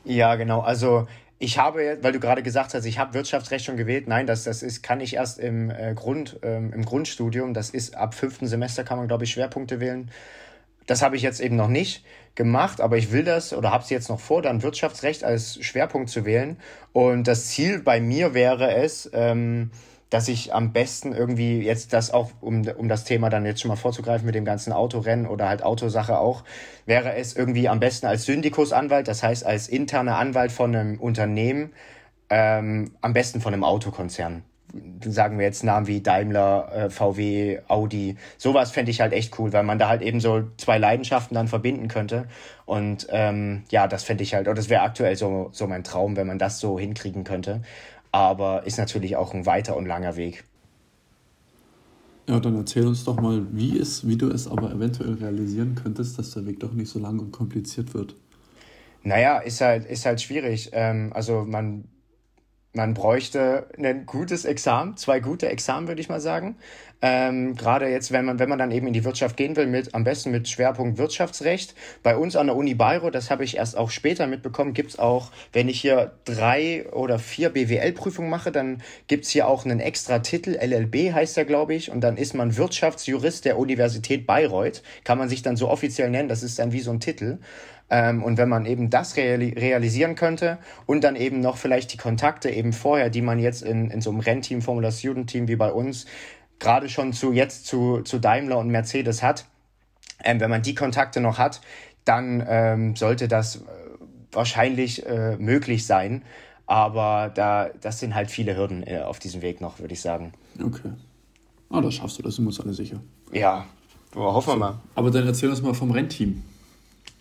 Ja, genau. Also ich habe weil du gerade gesagt hast, ich habe Wirtschaftsrecht schon gewählt. Nein, das, das ist, kann ich erst im, äh, Grund, ähm, im Grundstudium. Das ist ab fünften Semester kann man, glaube ich, Schwerpunkte wählen. Das habe ich jetzt eben noch nicht gemacht, aber ich will das oder habe es jetzt noch vor, dann Wirtschaftsrecht als Schwerpunkt zu wählen. Und das Ziel bei mir wäre es, ähm, dass ich am besten irgendwie jetzt das auch, um, um das Thema dann jetzt schon mal vorzugreifen mit dem ganzen Autorennen oder halt Autosache auch, wäre es irgendwie am besten als Syndikusanwalt, das heißt als interner Anwalt von einem Unternehmen, ähm, am besten von einem Autokonzern. Sagen wir jetzt Namen wie Daimler, äh, VW, Audi. Sowas fände ich halt echt cool, weil man da halt eben so zwei Leidenschaften dann verbinden könnte. Und ähm, ja, das fände ich halt, oder das wäre aktuell so, so mein Traum, wenn man das so hinkriegen könnte aber ist natürlich auch ein weiter und langer Weg. Ja, dann erzähl uns doch mal, wie, es, wie du es aber eventuell realisieren könntest, dass der Weg doch nicht so lang und kompliziert wird. Naja, ist halt, ist halt schwierig. Ähm, also man man bräuchte ein gutes Examen, zwei gute Examen, würde ich mal sagen. Ähm, Gerade jetzt, wenn man, wenn man dann eben in die Wirtschaft gehen will, mit am besten mit Schwerpunkt Wirtschaftsrecht. Bei uns an der Uni Bayreuth, das habe ich erst auch später mitbekommen, gibt's auch, wenn ich hier drei oder vier BWL-Prüfungen mache, dann gibt's hier auch einen extra Titel, LLB heißt er, glaube ich, und dann ist man Wirtschaftsjurist der Universität Bayreuth. Kann man sich dann so offiziell nennen, das ist dann wie so ein Titel. Ähm, und wenn man eben das reali realisieren könnte und dann eben noch vielleicht die Kontakte eben vorher, die man jetzt in, in so einem Rennteam, Formula Student Team wie bei uns, gerade schon zu jetzt zu, zu Daimler und Mercedes hat, ähm, wenn man die Kontakte noch hat, dann ähm, sollte das äh, wahrscheinlich äh, möglich sein. Aber da, das sind halt viele Hürden äh, auf diesem Weg noch, würde ich sagen. Okay. Ah, das schaffst du, das sind wir uns alle sicher. Ja, hoffen wir mal. Aber dann erzähl uns mal vom Rennteam.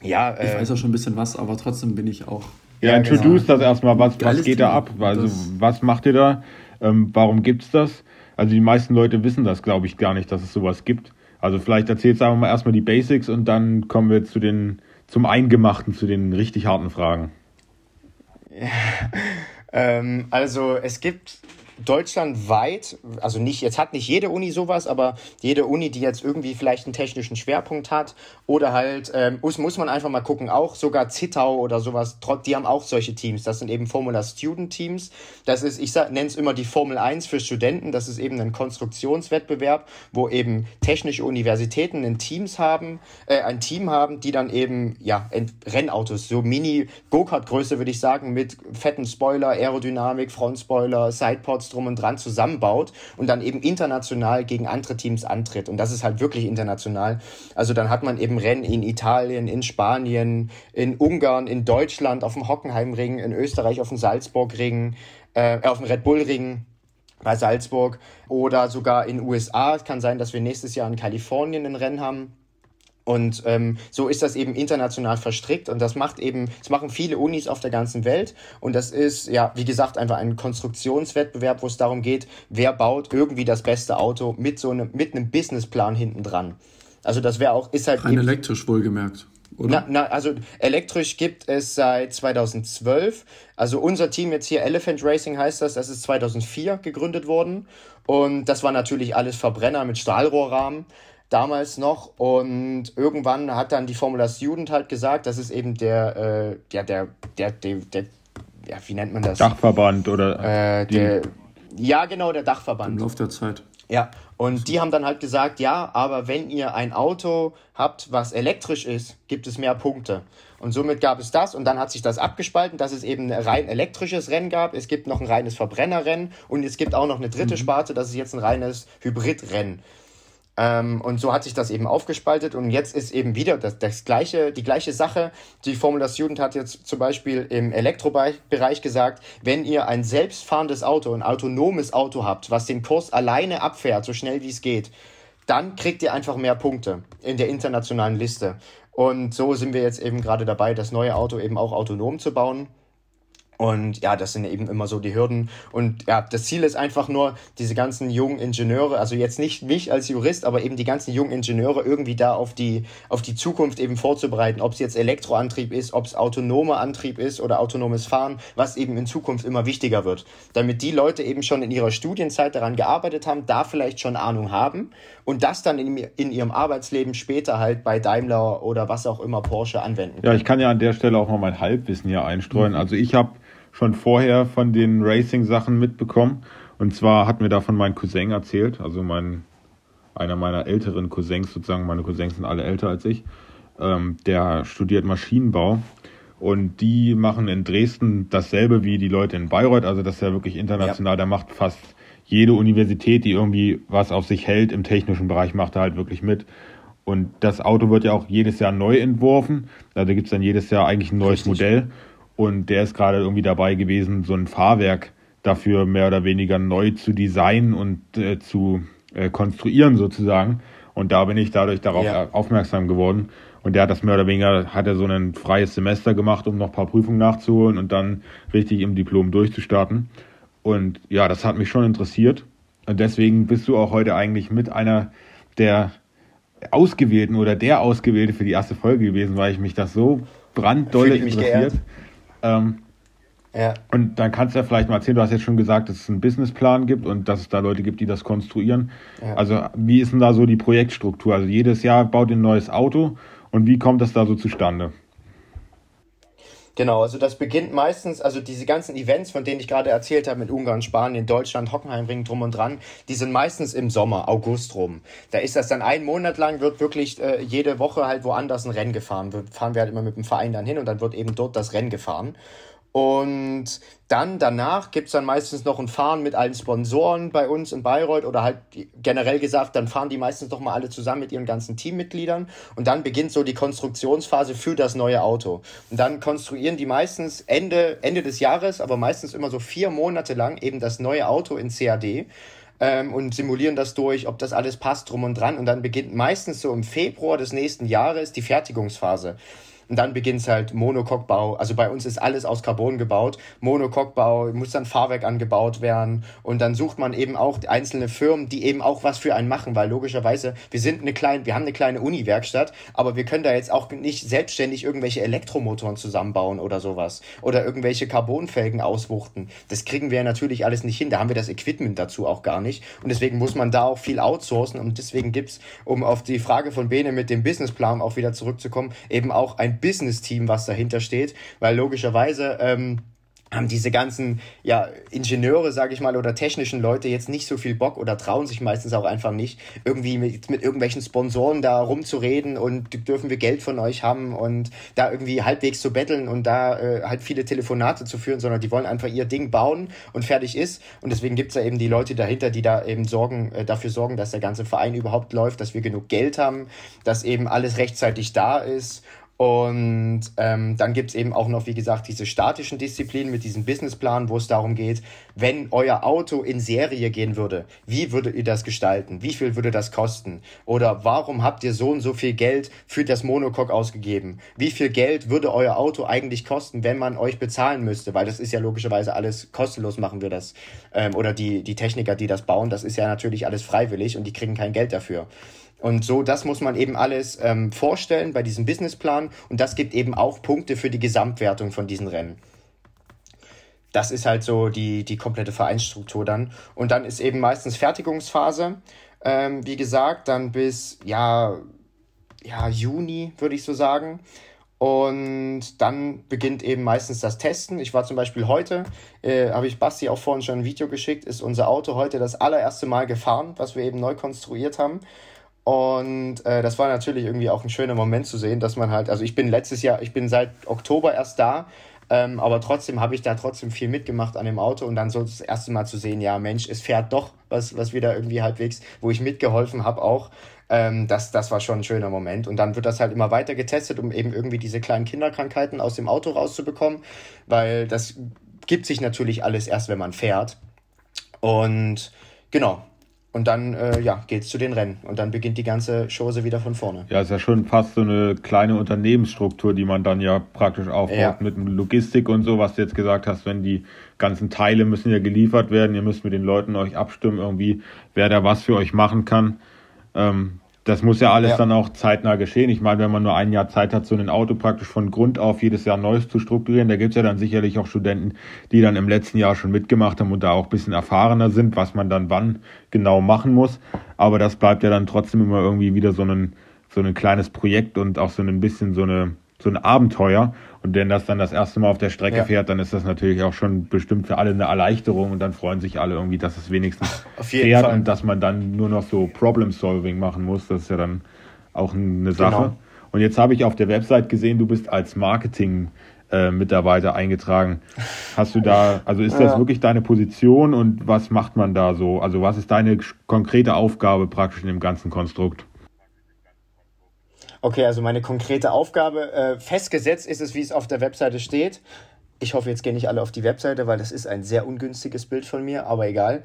Ja, äh, ich weiß auch schon ein bisschen was, aber trotzdem bin ich auch. Ja, ja genau. introduce genau. das erstmal. Was, was geht da ab? Also, was macht ihr da? Ähm, warum gibt's das? Also, die meisten Leute wissen das, glaube ich, gar nicht, dass es sowas gibt. Also, vielleicht erzählst du einfach mal erstmal die Basics und dann kommen wir zu den, zum Eingemachten, zu den richtig harten Fragen. Ja, ähm, also, es gibt deutschlandweit, also nicht, jetzt hat nicht jede Uni sowas, aber jede Uni, die jetzt irgendwie vielleicht einen technischen Schwerpunkt hat oder halt, ähm, muss, muss man einfach mal gucken, auch sogar Zittau oder sowas, die haben auch solche Teams. Das sind eben Formula Student Teams. Das ist, ich nenne es immer die Formel 1 für Studenten. Das ist eben ein Konstruktionswettbewerb, wo eben technische Universitäten ein Teams haben, äh, ein Team haben, die dann eben, ja, Rennautos, so Mini-Go-Kart-Größe würde ich sagen, mit fetten Spoiler, Aerodynamik, Frontspoiler, Sidepods, drum und dran zusammenbaut und dann eben international gegen andere Teams antritt. Und das ist halt wirklich international. Also dann hat man eben Rennen in Italien, in Spanien, in Ungarn, in Deutschland, auf dem Hockenheimring, in Österreich auf dem Salzburgring, äh, auf dem Red Bull-Ring bei Salzburg oder sogar in USA. Es kann sein, dass wir nächstes Jahr in Kalifornien ein Rennen haben. Und ähm, so ist das eben international verstrickt und das macht eben, das machen viele Unis auf der ganzen Welt und das ist ja, wie gesagt, einfach ein Konstruktionswettbewerb, wo es darum geht, wer baut irgendwie das beste Auto mit so einem, mit einem Businessplan hinten dran. Also das wäre auch, ist halt. Rein elektrisch wohlgemerkt. Oder? Na, na, also elektrisch gibt es seit 2012. Also unser Team jetzt hier, Elephant Racing heißt das, das ist 2004 gegründet worden. Und das war natürlich alles Verbrenner mit Stahlrohrrahmen damals noch. Und irgendwann hat dann die Formula Student halt gesagt, das ist eben der, äh, ja, der, der, der, der, ja, wie nennt man das? Dachverband oder? Äh, der, ja, genau, der Dachverband. Im Laufe der Zeit. Ja, und die haben dann halt gesagt, ja, aber wenn ihr ein Auto habt, was elektrisch ist, gibt es mehr Punkte. Und somit gab es das und dann hat sich das abgespalten, dass es eben ein rein elektrisches Rennen gab. Es gibt noch ein reines Verbrennerrennen und es gibt auch noch eine dritte mhm. Sparte, das ist jetzt ein reines Hybridrennen. Ähm, und so hat sich das eben aufgespaltet und jetzt ist eben wieder das, das gleiche, die gleiche Sache. Die Formula Student hat jetzt zum Beispiel im Elektrobereich gesagt, wenn ihr ein selbstfahrendes Auto, ein autonomes Auto habt, was den Kurs alleine abfährt, so schnell wie es geht, dann kriegt ihr einfach mehr Punkte in der internationalen Liste. Und so sind wir jetzt eben gerade dabei, das neue Auto eben auch autonom zu bauen. Und ja, das sind eben immer so die Hürden. Und ja, das Ziel ist einfach nur, diese ganzen jungen Ingenieure, also jetzt nicht mich als Jurist, aber eben die ganzen jungen Ingenieure irgendwie da auf die, auf die Zukunft eben vorzubereiten. Ob es jetzt Elektroantrieb ist, ob es autonomer Antrieb ist oder autonomes Fahren, was eben in Zukunft immer wichtiger wird. Damit die Leute eben schon in ihrer Studienzeit daran gearbeitet haben, da vielleicht schon Ahnung haben und das dann in, in ihrem Arbeitsleben später halt bei Daimler oder was auch immer Porsche anwenden. Ja, ich kann ja an der Stelle auch mal mein Halbwissen hier einstreuen. Also ich habe schon vorher von den Racing-Sachen mitbekommen. Und zwar hat mir davon mein Cousin erzählt, also mein, einer meiner älteren Cousins sozusagen, meine Cousins sind alle älter als ich, ähm, der studiert Maschinenbau. Und die machen in Dresden dasselbe wie die Leute in Bayreuth, also das ist ja wirklich international, ja. da macht fast jede Universität, die irgendwie was auf sich hält im technischen Bereich, macht da halt wirklich mit. Und das Auto wird ja auch jedes Jahr neu entworfen. Also gibt es dann jedes Jahr eigentlich ein neues Richtig. Modell. Und der ist gerade irgendwie dabei gewesen, so ein Fahrwerk dafür mehr oder weniger neu zu designen und äh, zu äh, konstruieren sozusagen. Und da bin ich dadurch darauf ja. aufmerksam geworden. Und der hat das mehr oder weniger, hat er so ein freies Semester gemacht, um noch ein paar Prüfungen nachzuholen und dann richtig im Diplom durchzustarten. Und ja, das hat mich schon interessiert. Und deswegen bist du auch heute eigentlich mit einer der Ausgewählten oder der Ausgewählte für die erste Folge gewesen, weil ich mich das so branddolle interessiert. Geehrt. Ähm, ja. Und dann kannst du ja vielleicht mal erzählen, du hast jetzt schon gesagt, dass es einen Businessplan gibt und dass es da Leute gibt, die das konstruieren. Ja. Also wie ist denn da so die Projektstruktur? Also jedes Jahr baut ihr ein neues Auto und wie kommt das da so zustande? Genau, also das beginnt meistens, also diese ganzen Events, von denen ich gerade erzählt habe, mit Ungarn, Spanien, Deutschland, Hockenheimring drum und dran, die sind meistens im Sommer, August rum. Da ist das dann einen Monat lang, wird wirklich äh, jede Woche halt woanders ein Rennen gefahren. Wir fahren wir halt immer mit dem Verein dann hin und dann wird eben dort das Rennen gefahren. Und dann danach gibt es dann meistens noch ein Fahren mit allen Sponsoren bei uns in Bayreuth oder halt generell gesagt, dann fahren die meistens doch mal alle zusammen mit ihren ganzen Teammitgliedern und dann beginnt so die Konstruktionsphase für das neue Auto. Und dann konstruieren die meistens Ende, Ende des Jahres, aber meistens immer so vier Monate lang eben das neue Auto in CAD. Ähm, und simulieren das durch, ob das alles passt drum und dran. Und dann beginnt meistens so im Februar des nächsten Jahres die Fertigungsphase. Und dann beginnt halt Monocockbau. Also bei uns ist alles aus Carbon gebaut. Monocockbau, muss dann Fahrwerk angebaut werden. Und dann sucht man eben auch einzelne Firmen, die eben auch was für einen machen, weil logischerweise, wir sind eine kleine, wir haben eine kleine Uni-Werkstatt, aber wir können da jetzt auch nicht selbstständig irgendwelche Elektromotoren zusammenbauen oder sowas. Oder irgendwelche Carbonfelgen auswuchten. Das kriegen wir natürlich alles nicht hin. Da haben wir das Equipment dazu auch gar nicht. Und deswegen muss man da auch viel outsourcen. Und deswegen gibt's, um auf die Frage von Bene mit dem Businessplan auch wieder zurückzukommen, eben auch ein Business-Team, was dahinter steht, weil logischerweise ähm, haben diese ganzen ja, Ingenieure, sage ich mal, oder technischen Leute jetzt nicht so viel Bock oder trauen sich meistens auch einfach nicht, irgendwie mit, mit irgendwelchen Sponsoren da rumzureden und dürfen wir Geld von euch haben und da irgendwie halbwegs zu betteln und da äh, halt viele Telefonate zu führen, sondern die wollen einfach ihr Ding bauen und fertig ist. Und deswegen gibt's da eben die Leute dahinter, die da eben sorgen, äh, dafür sorgen, dass der ganze Verein überhaupt läuft, dass wir genug Geld haben, dass eben alles rechtzeitig da ist und ähm, dann gibt's eben auch noch, wie gesagt, diese statischen Disziplinen mit diesem Businessplan, wo es darum geht, wenn euer Auto in Serie gehen würde, wie würdet ihr das gestalten? Wie viel würde das kosten? Oder warum habt ihr so und so viel Geld für das Monocoque ausgegeben? Wie viel Geld würde euer Auto eigentlich kosten, wenn man euch bezahlen müsste? Weil das ist ja logischerweise alles kostenlos, machen wir das. Ähm, oder die, die Techniker, die das bauen, das ist ja natürlich alles freiwillig und die kriegen kein Geld dafür. Und so, das muss man eben alles ähm, vorstellen bei diesem Businessplan und das gibt eben auch Punkte für die Gesamtwertung von diesen Rennen. Das ist halt so die, die komplette Vereinsstruktur dann. Und dann ist eben meistens Fertigungsphase. Ähm, wie gesagt, dann bis ja, ja, Juni, würde ich so sagen. Und dann beginnt eben meistens das Testen. Ich war zum Beispiel heute, äh, habe ich Basti auch vorhin schon ein Video geschickt, ist unser Auto heute das allererste Mal gefahren, was wir eben neu konstruiert haben. Und äh, das war natürlich irgendwie auch ein schöner Moment zu sehen, dass man halt, also ich bin letztes Jahr, ich bin seit Oktober erst da, ähm, aber trotzdem habe ich da trotzdem viel mitgemacht an dem Auto und dann so das erste Mal zu sehen, ja Mensch, es fährt doch, was, was wieder irgendwie halbwegs, wo ich mitgeholfen habe auch. Ähm, das, das war schon ein schöner Moment. Und dann wird das halt immer weiter getestet, um eben irgendwie diese kleinen Kinderkrankheiten aus dem Auto rauszubekommen, weil das gibt sich natürlich alles erst, wenn man fährt. Und genau, Und dann äh, ja, geht es zu den Rennen und dann beginnt die ganze Chose wieder von vorne. Ja, ist ja schon fast so eine kleine Unternehmensstruktur, die man dann ja praktisch aufbaut ja. mit Logistik und so, was du jetzt gesagt hast, wenn die ganzen Teile müssen ja geliefert werden, ihr müsst mit den Leuten euch abstimmen, irgendwie, wer da was für euch machen kann. Ähm, das muss ja alles ja. dann auch zeitnah geschehen. Ich meine, wenn man nur ein Jahr Zeit hat, so ein Auto praktisch von Grund auf jedes Jahr Neues zu strukturieren, da gibt es ja dann sicherlich auch Studenten, die dann im letzten Jahr schon mitgemacht haben und da auch ein bisschen erfahrener sind, was man dann wann genau machen muss. Aber das bleibt ja dann trotzdem immer irgendwie wieder so ein, so ein kleines Projekt und auch so ein bisschen so eine so ein Abenteuer. Und wenn das dann das erste Mal auf der Strecke ja. fährt, dann ist das natürlich auch schon bestimmt für alle eine Erleichterung und dann freuen sich alle irgendwie, dass es wenigstens fährt Fall. und dass man dann nur noch so Problem-Solving machen muss. Das ist ja dann auch eine Sache. Genau. Und jetzt habe ich auf der Website gesehen, du bist als Marketing äh, Mitarbeiter eingetragen. Hast du da, also ist das ja. wirklich deine Position und was macht man da so? Also was ist deine konkrete Aufgabe praktisch in dem ganzen Konstrukt? Okay, also meine konkrete Aufgabe, äh, festgesetzt ist es, wie es auf der Webseite steht. Ich hoffe, jetzt gehen nicht alle auf die Webseite, weil das ist ein sehr ungünstiges Bild von mir, aber egal.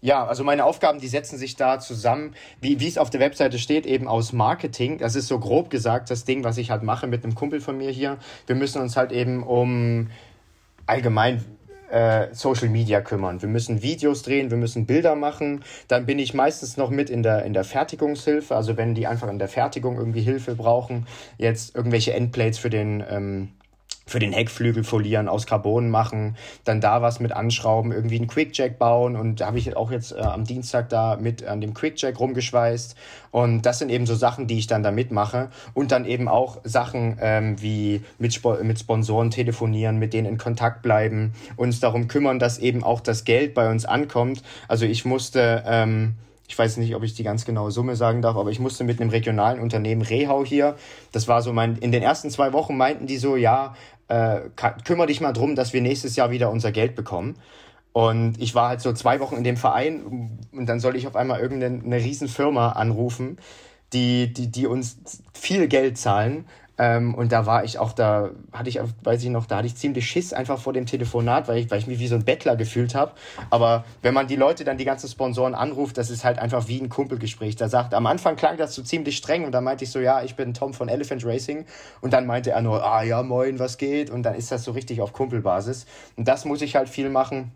Ja, also meine Aufgaben, die setzen sich da zusammen, wie, wie es auf der Webseite steht, eben aus Marketing. Das ist so grob gesagt das Ding, was ich halt mache mit einem Kumpel von mir hier. Wir müssen uns halt eben um allgemein äh, Social Media kümmern. Wir müssen Videos drehen, wir müssen Bilder machen. Dann bin ich meistens noch mit in der, in der Fertigungshilfe. Also wenn die einfach in der Fertigung irgendwie Hilfe brauchen, jetzt irgendwelche Endplates für den ähm, für den Heckflügel folieren, aus Carbon machen, dann da was mit anschrauben, irgendwie einen Quickjack bauen. Und da habe ich auch jetzt äh, am Dienstag da mit an dem Quickjack rumgeschweißt. Und das sind eben so Sachen, die ich dann da mitmache. Und dann eben auch Sachen ähm, wie mit, Sp mit Sponsoren telefonieren, mit denen in Kontakt bleiben, uns darum kümmern, dass eben auch das Geld bei uns ankommt. Also ich musste ähm, ich weiß nicht, ob ich die ganz genaue Summe sagen darf, aber ich musste mit einem regionalen Unternehmen Rehau hier, das war so mein, in den ersten zwei Wochen meinten die so, ja, äh, kümmere dich mal drum, dass wir nächstes Jahr wieder unser Geld bekommen. Und ich war halt so zwei Wochen in dem Verein und dann soll ich auf einmal irgendeine Riesenfirma anrufen, die, die, die uns viel Geld zahlen ähm, und da war ich auch, da hatte ich, weiß ich noch, da hatte ich ziemlich Schiss einfach vor dem Telefonat, weil ich, weil ich mich wie so ein Bettler gefühlt habe. Aber wenn man die Leute dann die ganzen Sponsoren anruft, das ist halt einfach wie ein Kumpelgespräch. Da sagt, am Anfang klang das so ziemlich streng und dann meinte ich so, ja, ich bin Tom von Elephant Racing. Und dann meinte er nur, ah ja, moin, was geht? Und dann ist das so richtig auf Kumpelbasis. Und das muss ich halt viel machen.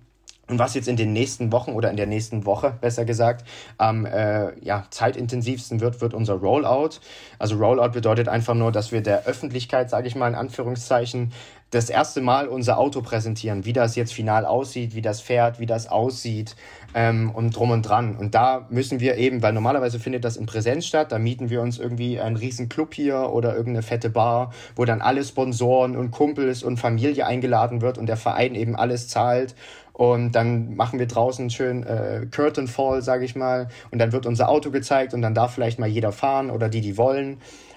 Und was jetzt in den nächsten Wochen oder in der nächsten Woche, besser gesagt, am äh, ja, zeitintensivsten wird, wird unser Rollout. Also Rollout bedeutet einfach nur, dass wir der Öffentlichkeit, sage ich mal in Anführungszeichen, das erste Mal unser Auto präsentieren, wie das jetzt final aussieht, wie das fährt, wie das aussieht ähm, und drum und dran. Und da müssen wir eben, weil normalerweise findet das in Präsenz statt, da mieten wir uns irgendwie einen riesen Club hier oder irgendeine fette Bar, wo dann alle Sponsoren und Kumpels und Familie eingeladen wird und der Verein eben alles zahlt und dann machen wir draußen schön äh, Curtain Fall, sage ich mal. Und dann wird unser Auto gezeigt und dann darf vielleicht mal jeder fahren oder die, die wollen.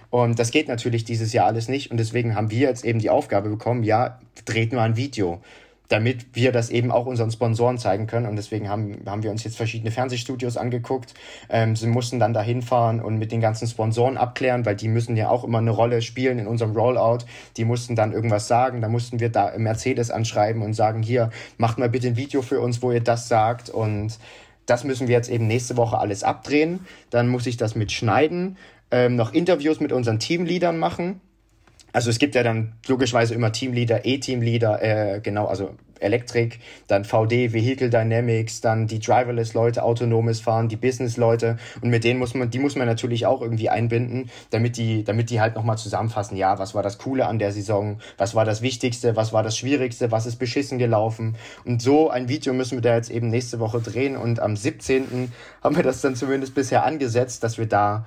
Und das geht natürlich dieses Jahr alles nicht. Und deswegen haben wir jetzt eben die Aufgabe bekommen, ja, dreht nur ein Video damit wir das eben auch unseren Sponsoren zeigen können. Und deswegen haben, haben wir uns jetzt verschiedene Fernsehstudios angeguckt. Ähm, sie mussten dann dahin fahren und mit den ganzen Sponsoren abklären, weil die müssen ja auch immer eine Rolle spielen in unserem Rollout. Die mussten dann irgendwas sagen. Da mussten wir da Mercedes anschreiben und sagen, hier, macht mal bitte ein Video für uns, wo ihr das sagt. Und das müssen wir jetzt eben nächste Woche alles abdrehen. Dann muss ich das mitschneiden, ähm, noch Interviews mit unseren Teamleadern machen also es gibt ja dann logischerweise immer Teamleader, E-Teamleader, äh, genau, also Elektrik, dann VD, Vehicle Dynamics, dann die Driverless-Leute, autonomes Fahren, die Business-Leute und mit denen muss man, die muss man natürlich auch irgendwie einbinden, damit die, damit die halt nochmal zusammenfassen, ja, was war das Coole an der Saison, was war das Wichtigste, was war das Schwierigste, was ist beschissen gelaufen? Und so ein Video müssen wir da jetzt eben nächste Woche drehen. Und am 17. haben wir das dann zumindest bisher angesetzt, dass wir da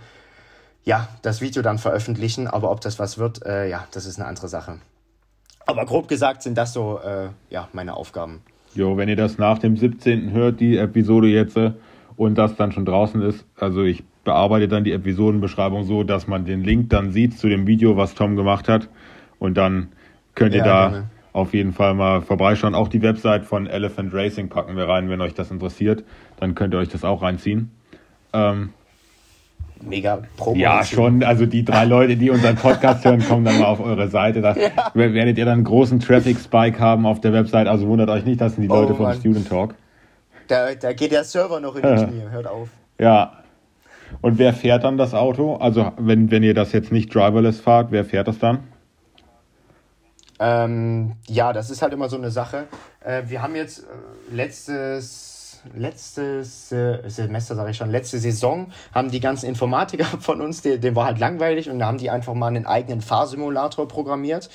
ja, das Video dann veröffentlichen. Aber ob das was wird, äh, ja, das ist eine andere Sache. Aber grob gesagt sind das so, äh, ja, meine Aufgaben. Jo, wenn ihr das nach dem 17. hört, die Episode jetzt, äh, und das dann schon draußen ist, also ich bearbeite dann die Episodenbeschreibung so, dass man den Link dann sieht zu dem Video, was Tom gemacht hat. Und dann könnt ihr ja, da gerne. auf jeden Fall mal vorbeischauen. Auch die Website von Elephant Racing packen wir rein, wenn euch das interessiert. Dann könnt ihr euch das auch reinziehen. Ähm, mega Promo. Ja, schon. Also die drei Leute, die unseren Podcast hören, kommen dann mal auf eure Seite. Da ja. werdet ihr dann einen großen Traffic-Spike haben auf der Website. Also wundert euch nicht, das sind die oh, Leute vom Student Talk. Da, da geht der Server noch in die Knie. Hört auf. Ja. Und wer fährt dann das Auto? Also, wenn, wenn ihr das jetzt nicht driverless fahrt, wer fährt das dann? Ähm, ja, das ist halt immer so eine Sache. Äh, wir haben jetzt äh, letztes letztes äh, Semester, sage ich schon, letzte Saison haben die ganzen Informatiker von uns, dem war halt langweilig und da haben die einfach mal einen eigenen Fahrsimulator programmiert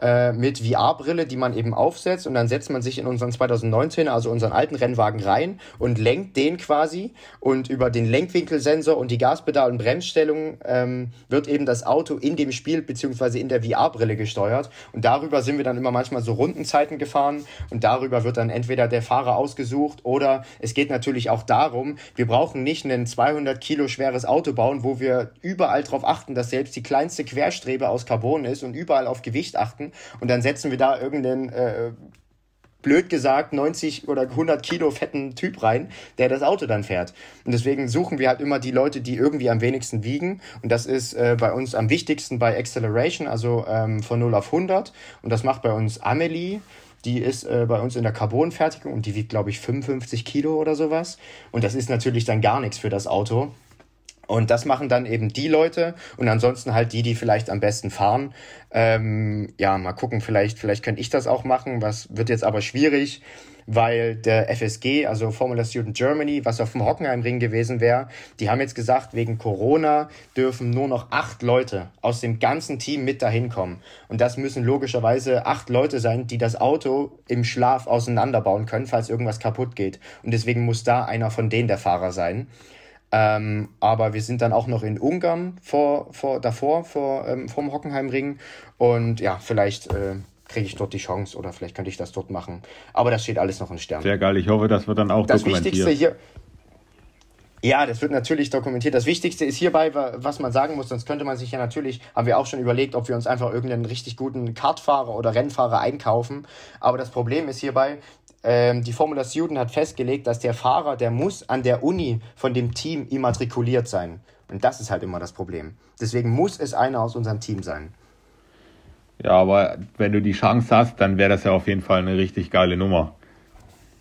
äh, mit VR-Brille, die man eben aufsetzt. Und dann setzt man sich in unseren 2019, also unseren alten Rennwagen rein und lenkt den quasi. Und über den Lenkwinkelsensor und die Gaspedal- und Bremsstellung ähm, wird eben das Auto in dem Spiel beziehungsweise in der VR-Brille gesteuert. Und darüber sind wir dann immer manchmal so Rundenzeiten gefahren. Und darüber wird dann entweder der Fahrer ausgesucht oder es geht natürlich auch darum, wir brauchen nicht ein 200 Kilo schweres Auto bauen, wo wir überall darauf achten, dass selbst die kleinste Querstrebe aus Carbon ist und überall auf Gewicht achten. Und dann setzen wir da irgendeinen äh, blöd gesagt 90 oder 100 Kilo fetten Typ rein, der das Auto dann fährt. Und deswegen suchen wir halt immer die Leute, die irgendwie am wenigsten wiegen. Und das ist äh, bei uns am wichtigsten bei Acceleration, also ähm, von 0 auf 100. Und das macht bei uns Amelie. Die ist äh, bei uns in der Carbonfertigung und die wiegt, glaube ich, 55 Kilo oder sowas. Und das ist natürlich dann gar nichts für das Auto. Und das machen dann eben die Leute und ansonsten halt die, die vielleicht am besten fahren. Ähm, ja, mal gucken, vielleicht, vielleicht könnte ich das auch machen. Was wird jetzt aber schwierig, weil der FSG, also Formula Student Germany, was auf dem Hockenheimring gewesen wäre, die haben jetzt gesagt, wegen Corona dürfen nur noch acht Leute aus dem ganzen Team mit dahin kommen. Und das müssen logischerweise acht Leute sein, die das Auto im Schlaf auseinanderbauen können, falls irgendwas kaputt geht. Und deswegen muss da einer von denen der Fahrer sein. Ähm, aber wir sind dann auch noch in Ungarn vor, vor, davor, vor, ähm, vom Hockenheimring. Und ja, vielleicht äh, kriege ich dort die Chance oder vielleicht könnte ich das dort machen. Aber das steht alles noch in Sternen. Sehr geil, ich hoffe, das wird dann auch das dokumentiert. Wichtigste hier, ja, das wird natürlich dokumentiert. Das Wichtigste ist hierbei, was man sagen muss, sonst könnte man sich ja natürlich, haben wir auch schon überlegt, ob wir uns einfach irgendeinen richtig guten Kartfahrer oder Rennfahrer einkaufen. Aber das Problem ist hierbei, ähm, die Formula Student hat festgelegt, dass der Fahrer, der muss an der Uni von dem Team immatrikuliert sein. Und das ist halt immer das Problem. Deswegen muss es einer aus unserem Team sein. Ja, aber wenn du die Chance hast, dann wäre das ja auf jeden Fall eine richtig geile Nummer.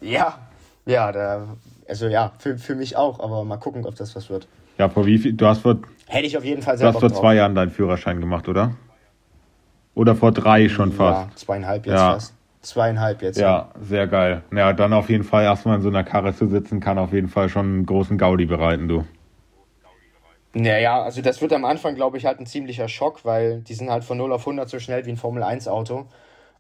Ja, ja, da, also ja, für, für mich auch, aber mal gucken, ob das was wird. Ja, vor wie viel? Du hast vor. Hätte ich auf jeden Fall Du hast vor drauf. zwei Jahren deinen Führerschein gemacht, oder? Oder vor drei schon fast? Ja, zweieinhalb jetzt ja. fast. Zweieinhalb jetzt. Ja, sehr geil. Ja, dann auf jeden Fall erstmal in so einer Karre zu sitzen, kann auf jeden Fall schon einen großen Gaudi bereiten, du. Naja, also das wird am Anfang, glaube ich, halt ein ziemlicher Schock, weil die sind halt von 0 auf 100 so schnell wie ein Formel-1-Auto.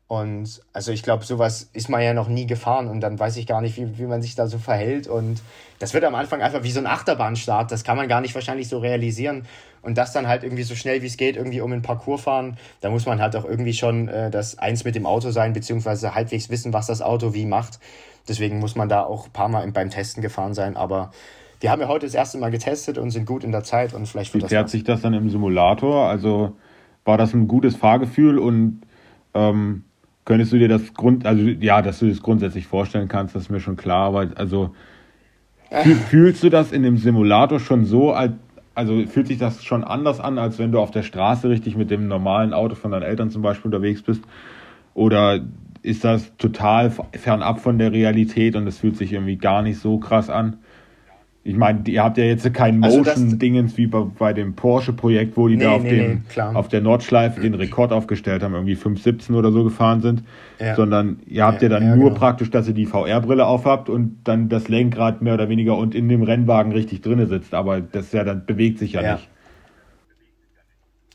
Und also ich glaube, sowas ist man ja noch nie gefahren und dann weiß ich gar nicht, wie, wie man sich da so verhält. Und das wird am Anfang einfach wie so ein Achterbahnstart. Das kann man gar nicht wahrscheinlich so realisieren. Und das dann halt irgendwie so schnell wie es geht, irgendwie um den Parcours fahren. Da muss man halt auch irgendwie schon äh, das Eins mit dem Auto sein, beziehungsweise halbwegs wissen, was das Auto wie macht. Deswegen muss man da auch ein paar Mal beim Testen gefahren sein. Aber wir haben ja heute das erste Mal getestet und sind gut in der Zeit und vielleicht wird Wie fährt sich das dann im Simulator? Also war das ein gutes Fahrgefühl und ähm, Könntest du dir das Grund, also ja, dass du das grundsätzlich vorstellen kannst, das ist mir schon klar, aber also fühlst du das in dem Simulator schon so, als, also fühlt sich das schon anders an, als wenn du auf der Straße richtig mit dem normalen Auto von deinen Eltern zum Beispiel unterwegs bist? Oder ist das total fernab von der Realität und es fühlt sich irgendwie gar nicht so krass an? Ich meine, ihr habt ja jetzt kein also Motion-Dingens wie bei, bei dem Porsche-Projekt, wo die nee, da auf, nee, dem, nee, auf der Nordschleife den Rekord aufgestellt haben, irgendwie 5,17 oder so gefahren sind, ja. sondern ihr habt ja, ja dann ja, nur genau. praktisch, dass ihr die VR-Brille aufhabt und dann das Lenkrad mehr oder weniger und in dem Rennwagen richtig drinne sitzt, aber das ja dann bewegt sich ja, nicht.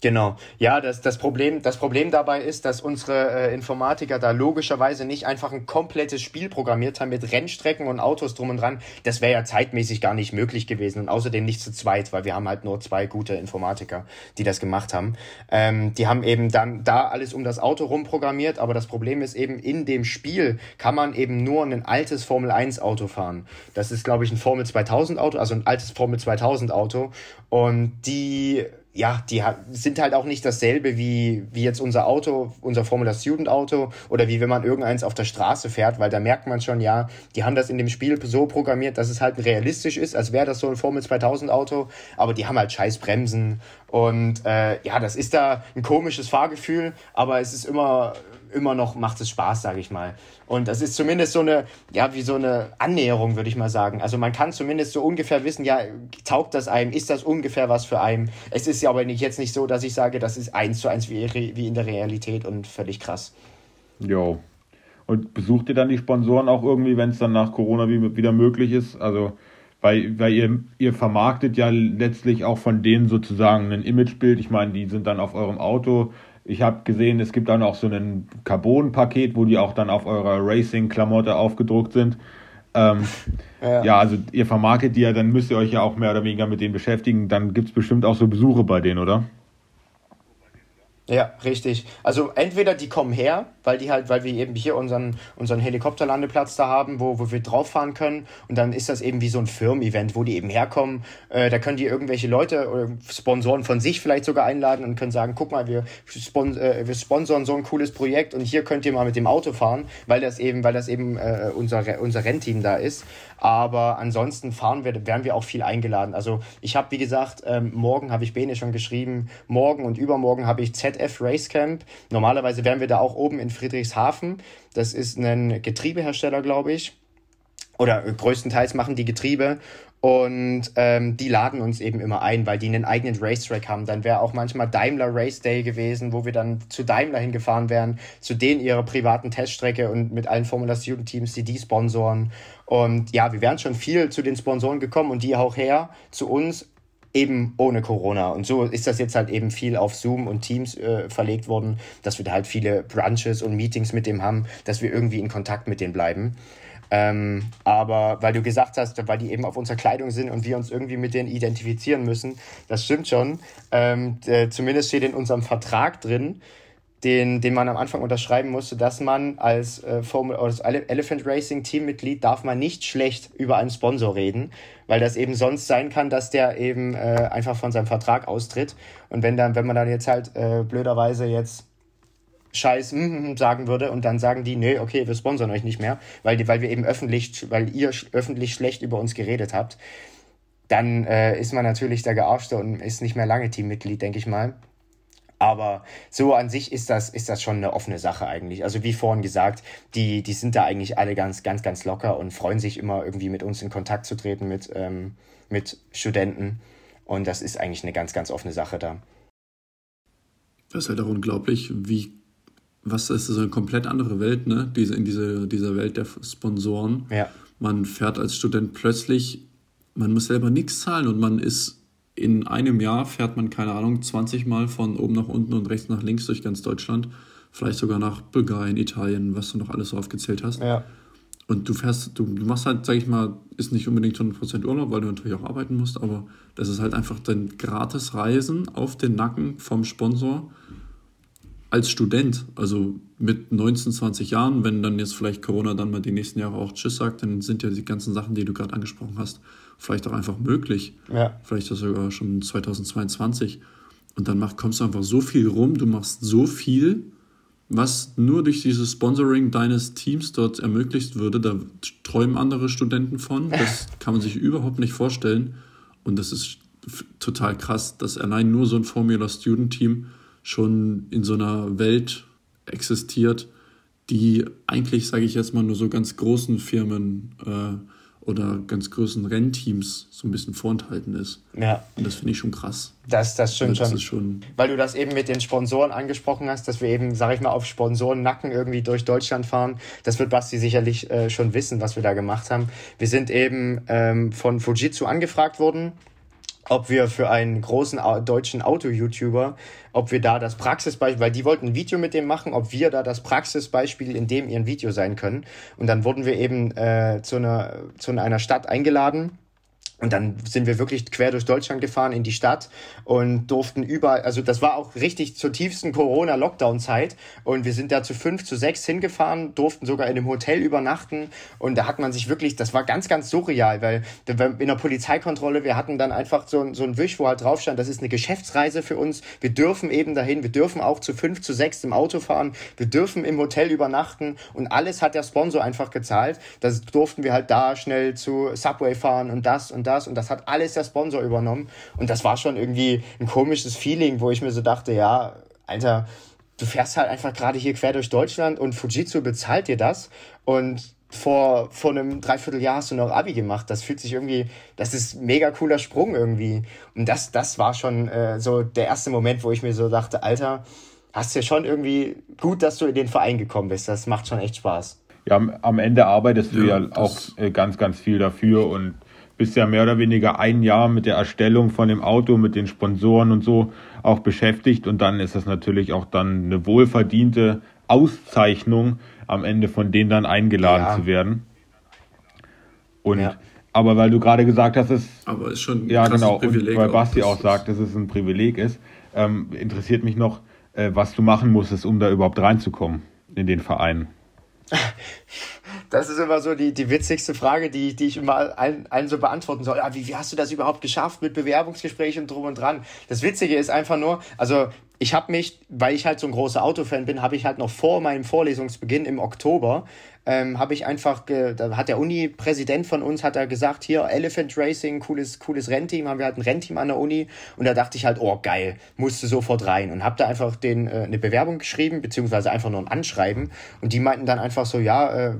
Genau. Ja, das, das, Problem, das Problem dabei ist, dass unsere äh, Informatiker da logischerweise nicht einfach ein komplettes Spiel programmiert haben mit Rennstrecken und Autos drum und dran. Das wäre ja zeitmäßig gar nicht möglich gewesen und außerdem nicht zu zweit, weil wir haben halt nur zwei gute Informatiker, die das gemacht haben. Ähm, die haben eben dann da alles um das Auto rum programmiert, aber das Problem ist eben, in dem Spiel kann man eben nur ein altes Formel 1 Auto fahren. Das ist, glaube ich, ein Formel 2000 Auto, also ein altes Formel 2000 Auto und die ja, die sind halt auch nicht dasselbe wie, wie jetzt unser Auto, unser Formula Student Auto oder wie wenn man irgendeins auf der Straße fährt, weil da merkt man schon, ja, die haben das in dem Spiel so programmiert, dass es halt realistisch ist, als wäre das so ein Formel 2000 Auto, aber die haben halt scheiß Bremsen und äh, ja, das ist da ein komisches Fahrgefühl, aber es ist immer immer noch macht es Spaß, sage ich mal. Und das ist zumindest so eine, ja, wie so eine Annäherung, würde ich mal sagen. Also man kann zumindest so ungefähr wissen, ja, taugt das einem, ist das ungefähr was für einen. Es ist ja aber nicht, jetzt nicht so, dass ich sage, das ist eins zu eins wie, wie in der Realität und völlig krass. Jo. Und besucht ihr dann die Sponsoren auch irgendwie, wenn es dann nach Corona wieder möglich ist? Also, weil, weil ihr, ihr vermarktet ja letztlich auch von denen sozusagen ein Imagebild. Ich meine, die sind dann auf eurem Auto. Ich habe gesehen, es gibt dann auch so ein Carbon-Paket, wo die auch dann auf eurer Racing-Klamotte aufgedruckt sind. Ähm, ja. ja. also ihr vermarktet die ja, dann müsst ihr euch ja auch mehr oder weniger mit denen beschäftigen. Dann gibt es bestimmt auch so Besuche bei denen, oder? Ja, richtig. Also entweder die kommen her, weil die halt, weil wir eben hier unseren, unseren Helikopterlandeplatz da haben, wo, wo wir drauf fahren können. Und dann ist das eben wie so ein Firmen-Event, wo die eben herkommen. Äh, da können die irgendwelche Leute oder Sponsoren von sich vielleicht sogar einladen und können sagen, guck mal, wir, spon äh, wir sponsoren so ein cooles Projekt und hier könnt ihr mal mit dem Auto fahren, weil das eben, weil das eben äh, unser, unser Rennteam da ist. Aber ansonsten fahren wir, werden wir auch viel eingeladen. Also ich habe, wie gesagt, ähm, morgen habe ich Bene schon geschrieben, morgen und übermorgen habe ich ZF Racecamp. Normalerweise wären wir da auch oben in Friedrichshafen. Das ist ein Getriebehersteller, glaube ich. Oder größtenteils machen die Getriebe. Und ähm, die laden uns eben immer ein, weil die einen eigenen Racetrack haben. Dann wäre auch manchmal Daimler Race Day gewesen, wo wir dann zu Daimler hingefahren wären, zu denen ihrer privaten Teststrecke und mit allen Formula Student Teams, die die sponsoren. Und ja, wir wären schon viel zu den Sponsoren gekommen und die auch her zu uns, eben ohne Corona. Und so ist das jetzt halt eben viel auf Zoom und Teams äh, verlegt worden, dass wir da halt viele Brunches und Meetings mit dem haben, dass wir irgendwie in Kontakt mit denen bleiben. Ähm, aber weil du gesagt hast, weil die eben auf unserer Kleidung sind und wir uns irgendwie mit denen identifizieren müssen, das stimmt schon. Ähm, zumindest steht in unserem Vertrag drin, den, den man am Anfang unterschreiben musste, dass man als, äh, Formel, als Elephant Racing Teammitglied darf man nicht schlecht über einen Sponsor reden, weil das eben sonst sein kann, dass der eben äh, einfach von seinem Vertrag austritt. Und wenn dann, wenn man dann jetzt halt äh, blöderweise jetzt Scheiß mm, sagen würde und dann sagen die, nee, okay, wir sponsern euch nicht mehr, weil, die, weil wir eben öffentlich, weil ihr öffentlich schlecht über uns geredet habt, dann äh, ist man natürlich der Gearschte und ist nicht mehr lange Teammitglied, denke ich mal. Aber so an sich ist das, ist das schon eine offene Sache eigentlich. Also wie vorhin gesagt, die, die sind da eigentlich alle ganz, ganz, ganz locker und freuen sich immer irgendwie mit uns in Kontakt zu treten, mit, ähm, mit Studenten. Und das ist eigentlich eine ganz, ganz offene Sache da. Das ist halt auch unglaublich, wie was ist so eine komplett andere Welt, ne? Diese, in diese, dieser Welt der Sponsoren. Ja. Man fährt als Student plötzlich, man muss selber nichts zahlen und man ist in einem Jahr fährt man, keine Ahnung, 20 Mal von oben nach unten und rechts nach links durch ganz Deutschland. Vielleicht sogar nach Bulgarien, Italien, was du noch alles so aufgezählt hast. Ja. Und du fährst, du, du machst halt, sag ich mal, ist nicht unbedingt 100% Urlaub, weil du natürlich auch arbeiten musst, aber das ist halt einfach dein gratis Reisen auf den Nacken vom Sponsor als Student, also mit 19, 20 Jahren, wenn dann jetzt vielleicht Corona dann mal die nächsten Jahre auch Tschüss sagt, dann sind ja die ganzen Sachen, die du gerade angesprochen hast, vielleicht auch einfach möglich. Ja. Vielleicht das sogar schon 2022. Und dann mach, kommst du einfach so viel rum, du machst so viel, was nur durch dieses Sponsoring deines Teams dort ermöglicht würde. Da träumen andere Studenten von. Das kann man sich überhaupt nicht vorstellen. Und das ist total krass, dass allein nur so ein Formula Student Team schon in so einer Welt existiert, die eigentlich, sage ich jetzt mal, nur so ganz großen Firmen äh, oder ganz großen Rennteams so ein bisschen vorenthalten ist. Ja. Und das finde ich schon krass. Das, das stimmt also das schon. schon. Weil du das eben mit den Sponsoren angesprochen hast, dass wir eben, sage ich mal, auf Sponsoren-Nacken irgendwie durch Deutschland fahren. Das wird Basti sicherlich äh, schon wissen, was wir da gemacht haben. Wir sind eben ähm, von Fujitsu angefragt worden ob wir für einen großen deutschen Auto-YouTuber, ob wir da das Praxisbeispiel, weil die wollten ein Video mit dem machen, ob wir da das Praxisbeispiel in dem ihren Video sein können. Und dann wurden wir eben äh, zu, einer, zu einer Stadt eingeladen und dann sind wir wirklich quer durch Deutschland gefahren in die Stadt und durften überall, also das war auch richtig zur tiefsten Corona-Lockdown-Zeit. Und wir sind da zu fünf, zu sechs hingefahren, durften sogar in einem Hotel übernachten. Und da hat man sich wirklich, das war ganz, ganz surreal, weil in der Polizeikontrolle, wir hatten dann einfach so, so ein Wisch, wo halt drauf stand, das ist eine Geschäftsreise für uns. Wir dürfen eben dahin, wir dürfen auch zu fünf, zu sechs im Auto fahren, wir dürfen im Hotel übernachten und alles hat der Sponsor einfach gezahlt. Das durften wir halt da schnell zu Subway fahren und das und das und das hat alles der Sponsor übernommen und das war schon irgendwie ein komisches Feeling, wo ich mir so dachte, ja, Alter, du fährst halt einfach gerade hier quer durch Deutschland und Fujitsu bezahlt dir das und vor, vor einem Dreivierteljahr hast du noch Abi gemacht. Das fühlt sich irgendwie, das ist ein mega cooler Sprung irgendwie. Und das, das war schon äh, so der erste Moment, wo ich mir so dachte, Alter, hast du ja schon irgendwie gut, dass du in den Verein gekommen bist. Das macht schon echt Spaß. Ja, am Ende arbeitest du ja, ja auch äh, ganz, ganz viel dafür und bist ja mehr oder weniger ein Jahr mit der Erstellung von dem Auto, mit den Sponsoren und so auch beschäftigt. Und dann ist das natürlich auch dann eine wohlverdiente Auszeichnung, am Ende von denen dann eingeladen ja. zu werden. Und ja. aber weil du gerade gesagt hast, es aber ist schon ein ja genau, Privileg und weil Basti auch, auch sagt, dass es ein Privileg ist, ähm, interessiert mich noch, äh, was du machen musstest, um da überhaupt reinzukommen in den Verein. Das ist immer so die, die witzigste Frage, die, die ich immer allen, allen so beantworten soll. Ja, wie, wie hast du das überhaupt geschafft mit Bewerbungsgesprächen und drum und dran? Das Witzige ist einfach nur, also ich habe mich, weil ich halt so ein großer Autofan bin, habe ich halt noch vor meinem Vorlesungsbeginn im Oktober, ähm, habe ich einfach, da hat der Uni-Präsident von uns, hat er gesagt, hier Elephant Racing, cooles, cooles Rennteam, haben wir halt ein Rennteam an der Uni und da dachte ich halt, oh geil, musste sofort rein und habe da einfach den, äh, eine Bewerbung geschrieben, beziehungsweise einfach nur ein Anschreiben und die meinten dann einfach so, ja, äh,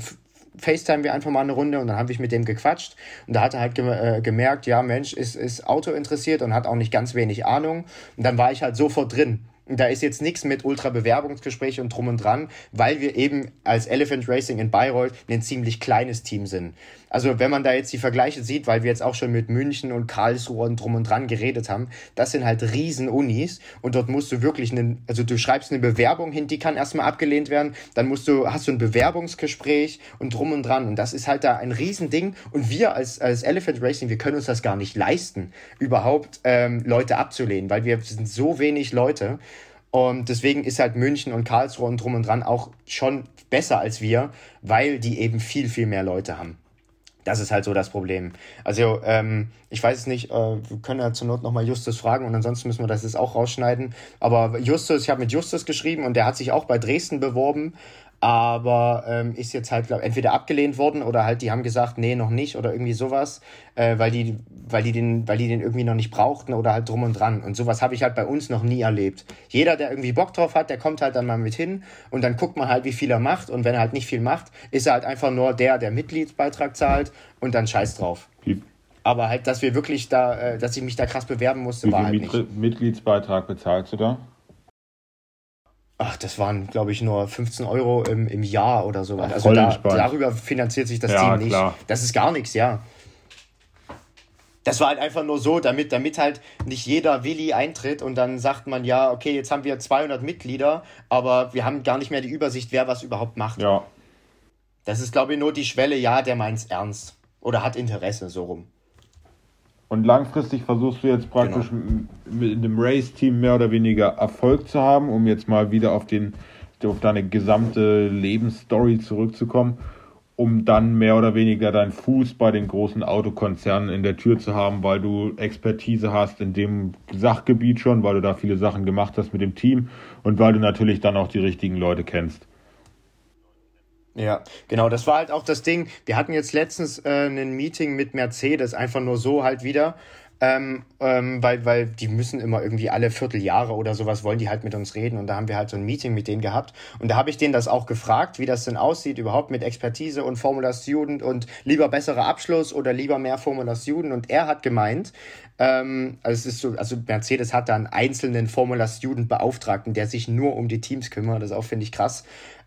FaceTime wir einfach mal eine Runde und dann habe ich mit dem gequatscht und da hat er halt ge äh, gemerkt, ja Mensch, ist, ist Auto interessiert und hat auch nicht ganz wenig Ahnung und dann war ich halt sofort drin. Da ist jetzt nichts mit Ultra-Bewerbungsgespräch und drum und dran, weil wir eben als Elephant Racing in Bayreuth ein ziemlich kleines Team sind. Also wenn man da jetzt die Vergleiche sieht, weil wir jetzt auch schon mit München und Karlsruhe und drum und dran geredet haben, das sind halt Riesen-Unis. Und dort musst du wirklich einen, also du schreibst eine Bewerbung hin, die kann erstmal abgelehnt werden, dann musst du, hast du ein Bewerbungsgespräch und drum und dran. Und das ist halt da ein Riesending. Und wir als, als Elephant Racing, wir können uns das gar nicht leisten, überhaupt ähm, Leute abzulehnen, weil wir sind so wenig Leute. Und deswegen ist halt München und Karlsruhe und drum und dran auch schon besser als wir, weil die eben viel, viel mehr Leute haben. Das ist halt so das Problem. Also, ähm, ich weiß es nicht, äh, wir können ja zur Not nochmal Justus fragen und ansonsten müssen wir das jetzt auch rausschneiden. Aber Justus, ich habe mit Justus geschrieben und der hat sich auch bei Dresden beworben aber ähm, ist jetzt halt glaub, entweder abgelehnt worden oder halt die haben gesagt, nee, noch nicht oder irgendwie sowas, äh, weil die, weil die den, weil die den irgendwie noch nicht brauchten oder halt drum und dran. Und sowas habe ich halt bei uns noch nie erlebt. Jeder, der irgendwie Bock drauf hat, der kommt halt dann mal mit hin und dann guckt man halt, wie viel er macht. Und wenn er halt nicht viel macht, ist er halt einfach nur der, der Mitgliedsbeitrag zahlt und dann scheiß drauf. Wie? Aber halt, dass wir wirklich da, äh, dass ich mich da krass bewerben musste, war halt nicht. Mitgliedsbeitrag bezahlst du da? Ach, das waren, glaube ich, nur 15 Euro im, im Jahr oder sowas. Also da, darüber finanziert sich das ja, Team nicht. Klar. Das ist gar nichts, ja. Das war halt einfach nur so, damit, damit halt nicht jeder Willi eintritt und dann sagt man, ja, okay, jetzt haben wir 200 Mitglieder, aber wir haben gar nicht mehr die Übersicht, wer was überhaupt macht. Ja. Das ist, glaube ich, nur die Schwelle, ja, der meint es ernst. Oder hat Interesse, so rum. Und langfristig versuchst du jetzt praktisch genau. mit dem Race-Team mehr oder weniger Erfolg zu haben, um jetzt mal wieder auf, den, auf deine gesamte Lebensstory zurückzukommen, um dann mehr oder weniger deinen Fuß bei den großen Autokonzernen in der Tür zu haben, weil du Expertise hast in dem Sachgebiet schon, weil du da viele Sachen gemacht hast mit dem Team und weil du natürlich dann auch die richtigen Leute kennst. Ja, genau, das war halt auch das Ding. Wir hatten jetzt letztens äh, ein Meeting mit Mercedes, einfach nur so halt wieder. Ähm, ähm, weil, weil die müssen immer irgendwie alle Vierteljahre oder sowas wollen die halt mit uns reden. Und da haben wir halt so ein Meeting mit denen gehabt. Und da habe ich denen das auch gefragt, wie das denn aussieht überhaupt mit Expertise und Formula Student und lieber besserer Abschluss oder lieber mehr Formula Student. Und er hat gemeint, ähm, also es ist so, also Mercedes hat da einen einzelnen Formula Student Beauftragten, der sich nur um die Teams kümmert, das auch finde ich krass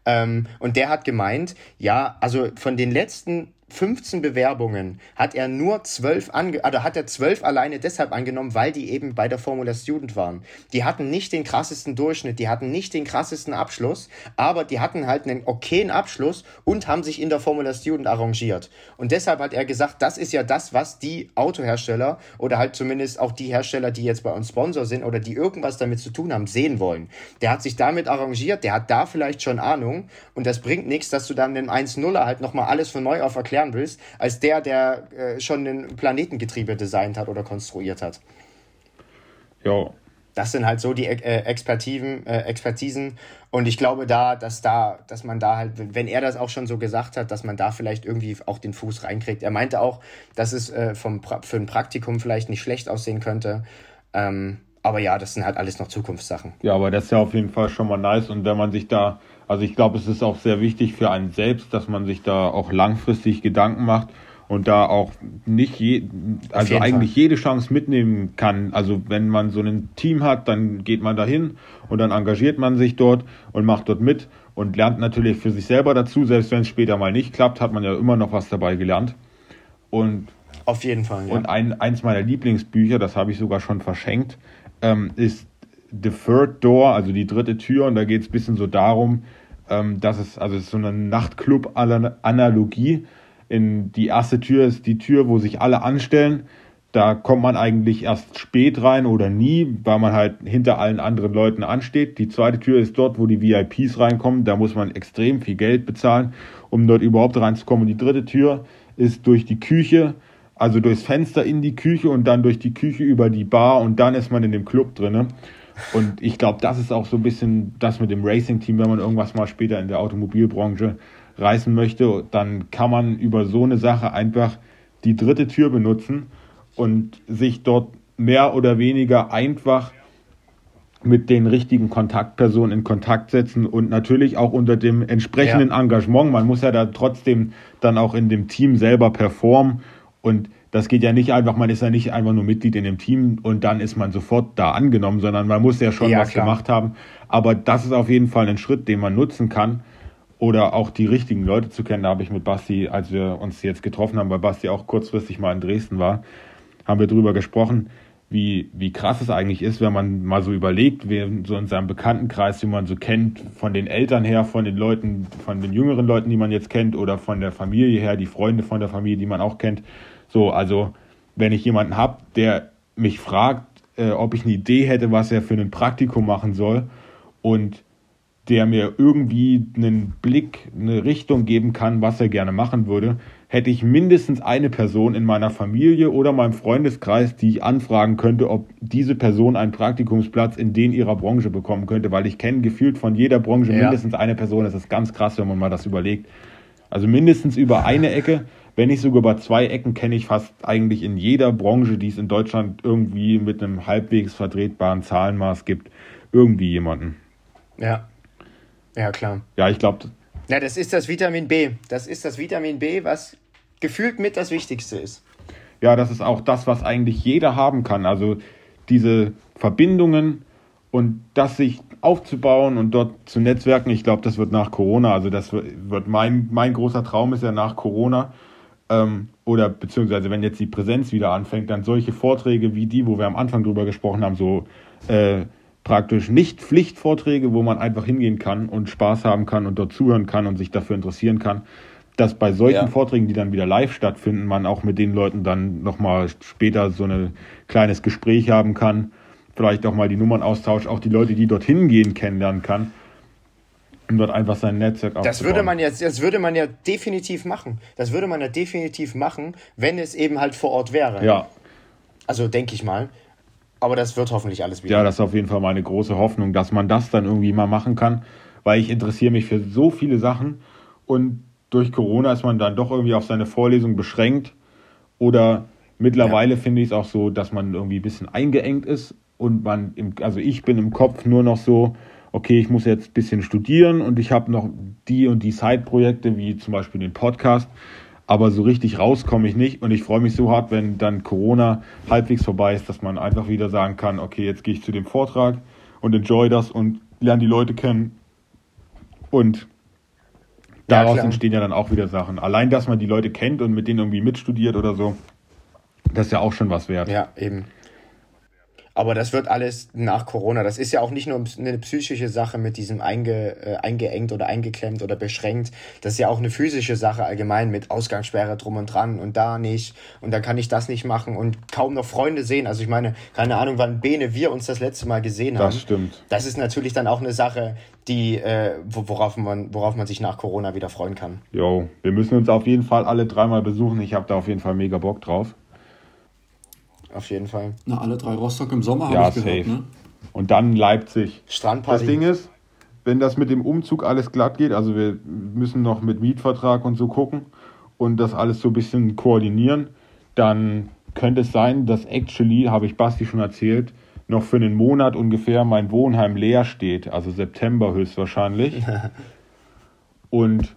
ähm, und der hat gemeint, ja, also von den letzten 15 Bewerbungen hat er nur 12 ange also hat er 12 alleine deshalb angenommen, weil die eben bei der Formula Student waren. Die hatten nicht den krassesten Durchschnitt, die hatten nicht den krassesten Abschluss, aber die hatten halt einen okayen Abschluss und haben sich in der Formula Student arrangiert. Und deshalb hat er gesagt, das ist ja das, was die Autohersteller oder halt zumindest auch die Hersteller, die jetzt bei uns Sponsor sind oder die irgendwas damit zu tun haben, sehen wollen. Der hat sich damit arrangiert, der hat da vielleicht schon Ahnung und das bringt nichts, dass du dann den 1-0er halt nochmal alles von neu auf erklären lernen willst, als der, der äh, schon ein Planetengetriebe designt hat oder konstruiert hat. Ja. Das sind halt so die äh, Expertiven, äh, Expertisen. Und ich glaube da, dass da, dass man da halt, wenn er das auch schon so gesagt hat, dass man da vielleicht irgendwie auch den Fuß reinkriegt. Er meinte auch, dass es äh, vom pra für ein Praktikum vielleicht nicht schlecht aussehen könnte. Ähm, aber ja, das sind halt alles noch Zukunftssachen. Ja, aber das ist ja auf jeden Fall schon mal nice. Und wenn man sich da, also ich glaube, es ist auch sehr wichtig für einen selbst, dass man sich da auch langfristig Gedanken macht und da auch nicht je, also eigentlich Fall. jede Chance mitnehmen kann. Also wenn man so ein Team hat, dann geht man dahin und dann engagiert man sich dort und macht dort mit und lernt natürlich für sich selber dazu. Selbst wenn es später mal nicht klappt, hat man ja immer noch was dabei gelernt. Und auf jeden Fall. Ja. Und ein, eins meiner Lieblingsbücher, das habe ich sogar schon verschenkt, ähm, ist The Third Door, also die dritte Tür. Und da geht es ein bisschen so darum, ähm, dass es, also es ist so eine Nachtclub-Analogie. In die erste Tür ist die Tür, wo sich alle anstellen. Da kommt man eigentlich erst spät rein oder nie, weil man halt hinter allen anderen Leuten ansteht. Die zweite Tür ist dort, wo die VIPs reinkommen. Da muss man extrem viel Geld bezahlen, um dort überhaupt reinzukommen. Und die dritte Tür ist durch die Küche also durchs Fenster in die Küche und dann durch die Küche über die Bar und dann ist man in dem Club drin. Und ich glaube, das ist auch so ein bisschen das mit dem Racing-Team, wenn man irgendwas mal später in der Automobilbranche reißen möchte, dann kann man über so eine Sache einfach die dritte Tür benutzen und sich dort mehr oder weniger einfach mit den richtigen Kontaktpersonen in Kontakt setzen und natürlich auch unter dem entsprechenden ja. Engagement. Man muss ja da trotzdem dann auch in dem Team selber performen und das geht ja nicht einfach, man ist ja nicht einfach nur Mitglied in dem Team und dann ist man sofort da angenommen, sondern man muss ja schon ja, was klar. gemacht haben. Aber das ist auf jeden Fall ein Schritt, den man nutzen kann. Oder auch die richtigen Leute zu kennen. Da habe ich mit Basti, als wir uns jetzt getroffen haben, weil Basti auch kurzfristig mal in Dresden war, haben wir darüber gesprochen, wie, wie krass es eigentlich ist, wenn man mal so überlegt, wie so in seinem Bekanntenkreis, wie man so kennt, von den Eltern her, von den Leuten, von den jüngeren Leuten, die man jetzt kennt, oder von der Familie her, die Freunde von der Familie, die man auch kennt so, also wenn ich jemanden habe, der mich fragt, äh, ob ich eine Idee hätte, was er für ein Praktikum machen soll und der mir irgendwie einen Blick, eine Richtung geben kann, was er gerne machen würde, hätte ich mindestens eine Person in meiner Familie oder meinem Freundeskreis, die ich anfragen könnte, ob diese Person einen Praktikumsplatz in den ihrer Branche bekommen könnte, weil ich kenne gefühlt von jeder Branche ja. mindestens eine Person. Das ist ganz krass, wenn man mal das überlegt. Also mindestens über eine Ecke wenn nicht sogar bei zwei Ecken, kenne ich fast eigentlich in jeder Branche, die es in Deutschland irgendwie mit einem halbwegs vertretbaren Zahlenmaß gibt, irgendwie jemanden. Ja. Ja, klar. Ja, ich glaube. Ja, das ist das Vitamin B. Das ist das Vitamin B, was gefühlt mit das Wichtigste ist. Ja, das ist auch das, was eigentlich jeder haben kann. Also diese Verbindungen und das sich aufzubauen und dort zu netzwerken. Ich glaube, das wird nach Corona, also das wird mein, mein großer Traum ist ja nach Corona, ähm, oder beziehungsweise wenn jetzt die Präsenz wieder anfängt, dann solche Vorträge wie die, wo wir am Anfang drüber gesprochen haben, so äh, praktisch nicht Pflichtvorträge, wo man einfach hingehen kann und Spaß haben kann und dort zuhören kann und sich dafür interessieren kann, dass bei solchen ja. Vorträgen, die dann wieder live stattfinden, man auch mit den Leuten dann nochmal später so ein kleines Gespräch haben kann, vielleicht auch mal die Nummern austauscht, auch die Leute, die dorthin gehen, kennenlernen kann um dort einfach sein Netzwerk aufzubauen. Das würde man jetzt, das würde man ja definitiv machen. Das würde man ja definitiv machen, wenn es eben halt vor Ort wäre. Ja. Also denke ich mal. Aber das wird hoffentlich alles wieder. Ja, das ist auf jeden Fall meine große Hoffnung, dass man das dann irgendwie mal machen kann, weil ich interessiere mich für so viele Sachen und durch Corona ist man dann doch irgendwie auf seine Vorlesung beschränkt oder mittlerweile ja. finde ich es auch so, dass man irgendwie ein bisschen eingeengt ist und man, im, also ich bin im Kopf nur noch so, okay, ich muss jetzt ein bisschen studieren und ich habe noch die und die Side-Projekte, wie zum Beispiel den Podcast, aber so richtig raus komme ich nicht und ich freue mich so hart, wenn dann Corona halbwegs vorbei ist, dass man einfach wieder sagen kann, okay, jetzt gehe ich zu dem Vortrag und enjoy das und lerne die Leute kennen und daraus ja, entstehen ja dann auch wieder Sachen. Allein, dass man die Leute kennt und mit denen irgendwie mitstudiert oder so, das ist ja auch schon was wert. Ja, eben. Aber das wird alles nach Corona. Das ist ja auch nicht nur eine psychische Sache mit diesem einge, äh, eingeengt oder eingeklemmt oder beschränkt. Das ist ja auch eine physische Sache allgemein mit Ausgangssperre drum und dran und da nicht. Und dann kann ich das nicht machen und kaum noch Freunde sehen. Also ich meine, keine Ahnung, wann Bene wir uns das letzte Mal gesehen haben. Das stimmt. Das ist natürlich dann auch eine Sache, die, äh, worauf, man, worauf man sich nach Corona wieder freuen kann. Jo, wir müssen uns auf jeden Fall alle dreimal besuchen. Ich habe da auf jeden Fall mega Bock drauf. Auf jeden Fall. Na, alle drei Rostock im Sommer ja, habe ich gehört, ne? Und dann Leipzig. Strandparty. Das Ding ist, wenn das mit dem Umzug alles glatt geht, also wir müssen noch mit Mietvertrag und so gucken und das alles so ein bisschen koordinieren, dann könnte es sein, dass actually, habe ich Basti schon erzählt, noch für einen Monat ungefähr mein Wohnheim leer steht, also September höchstwahrscheinlich. Und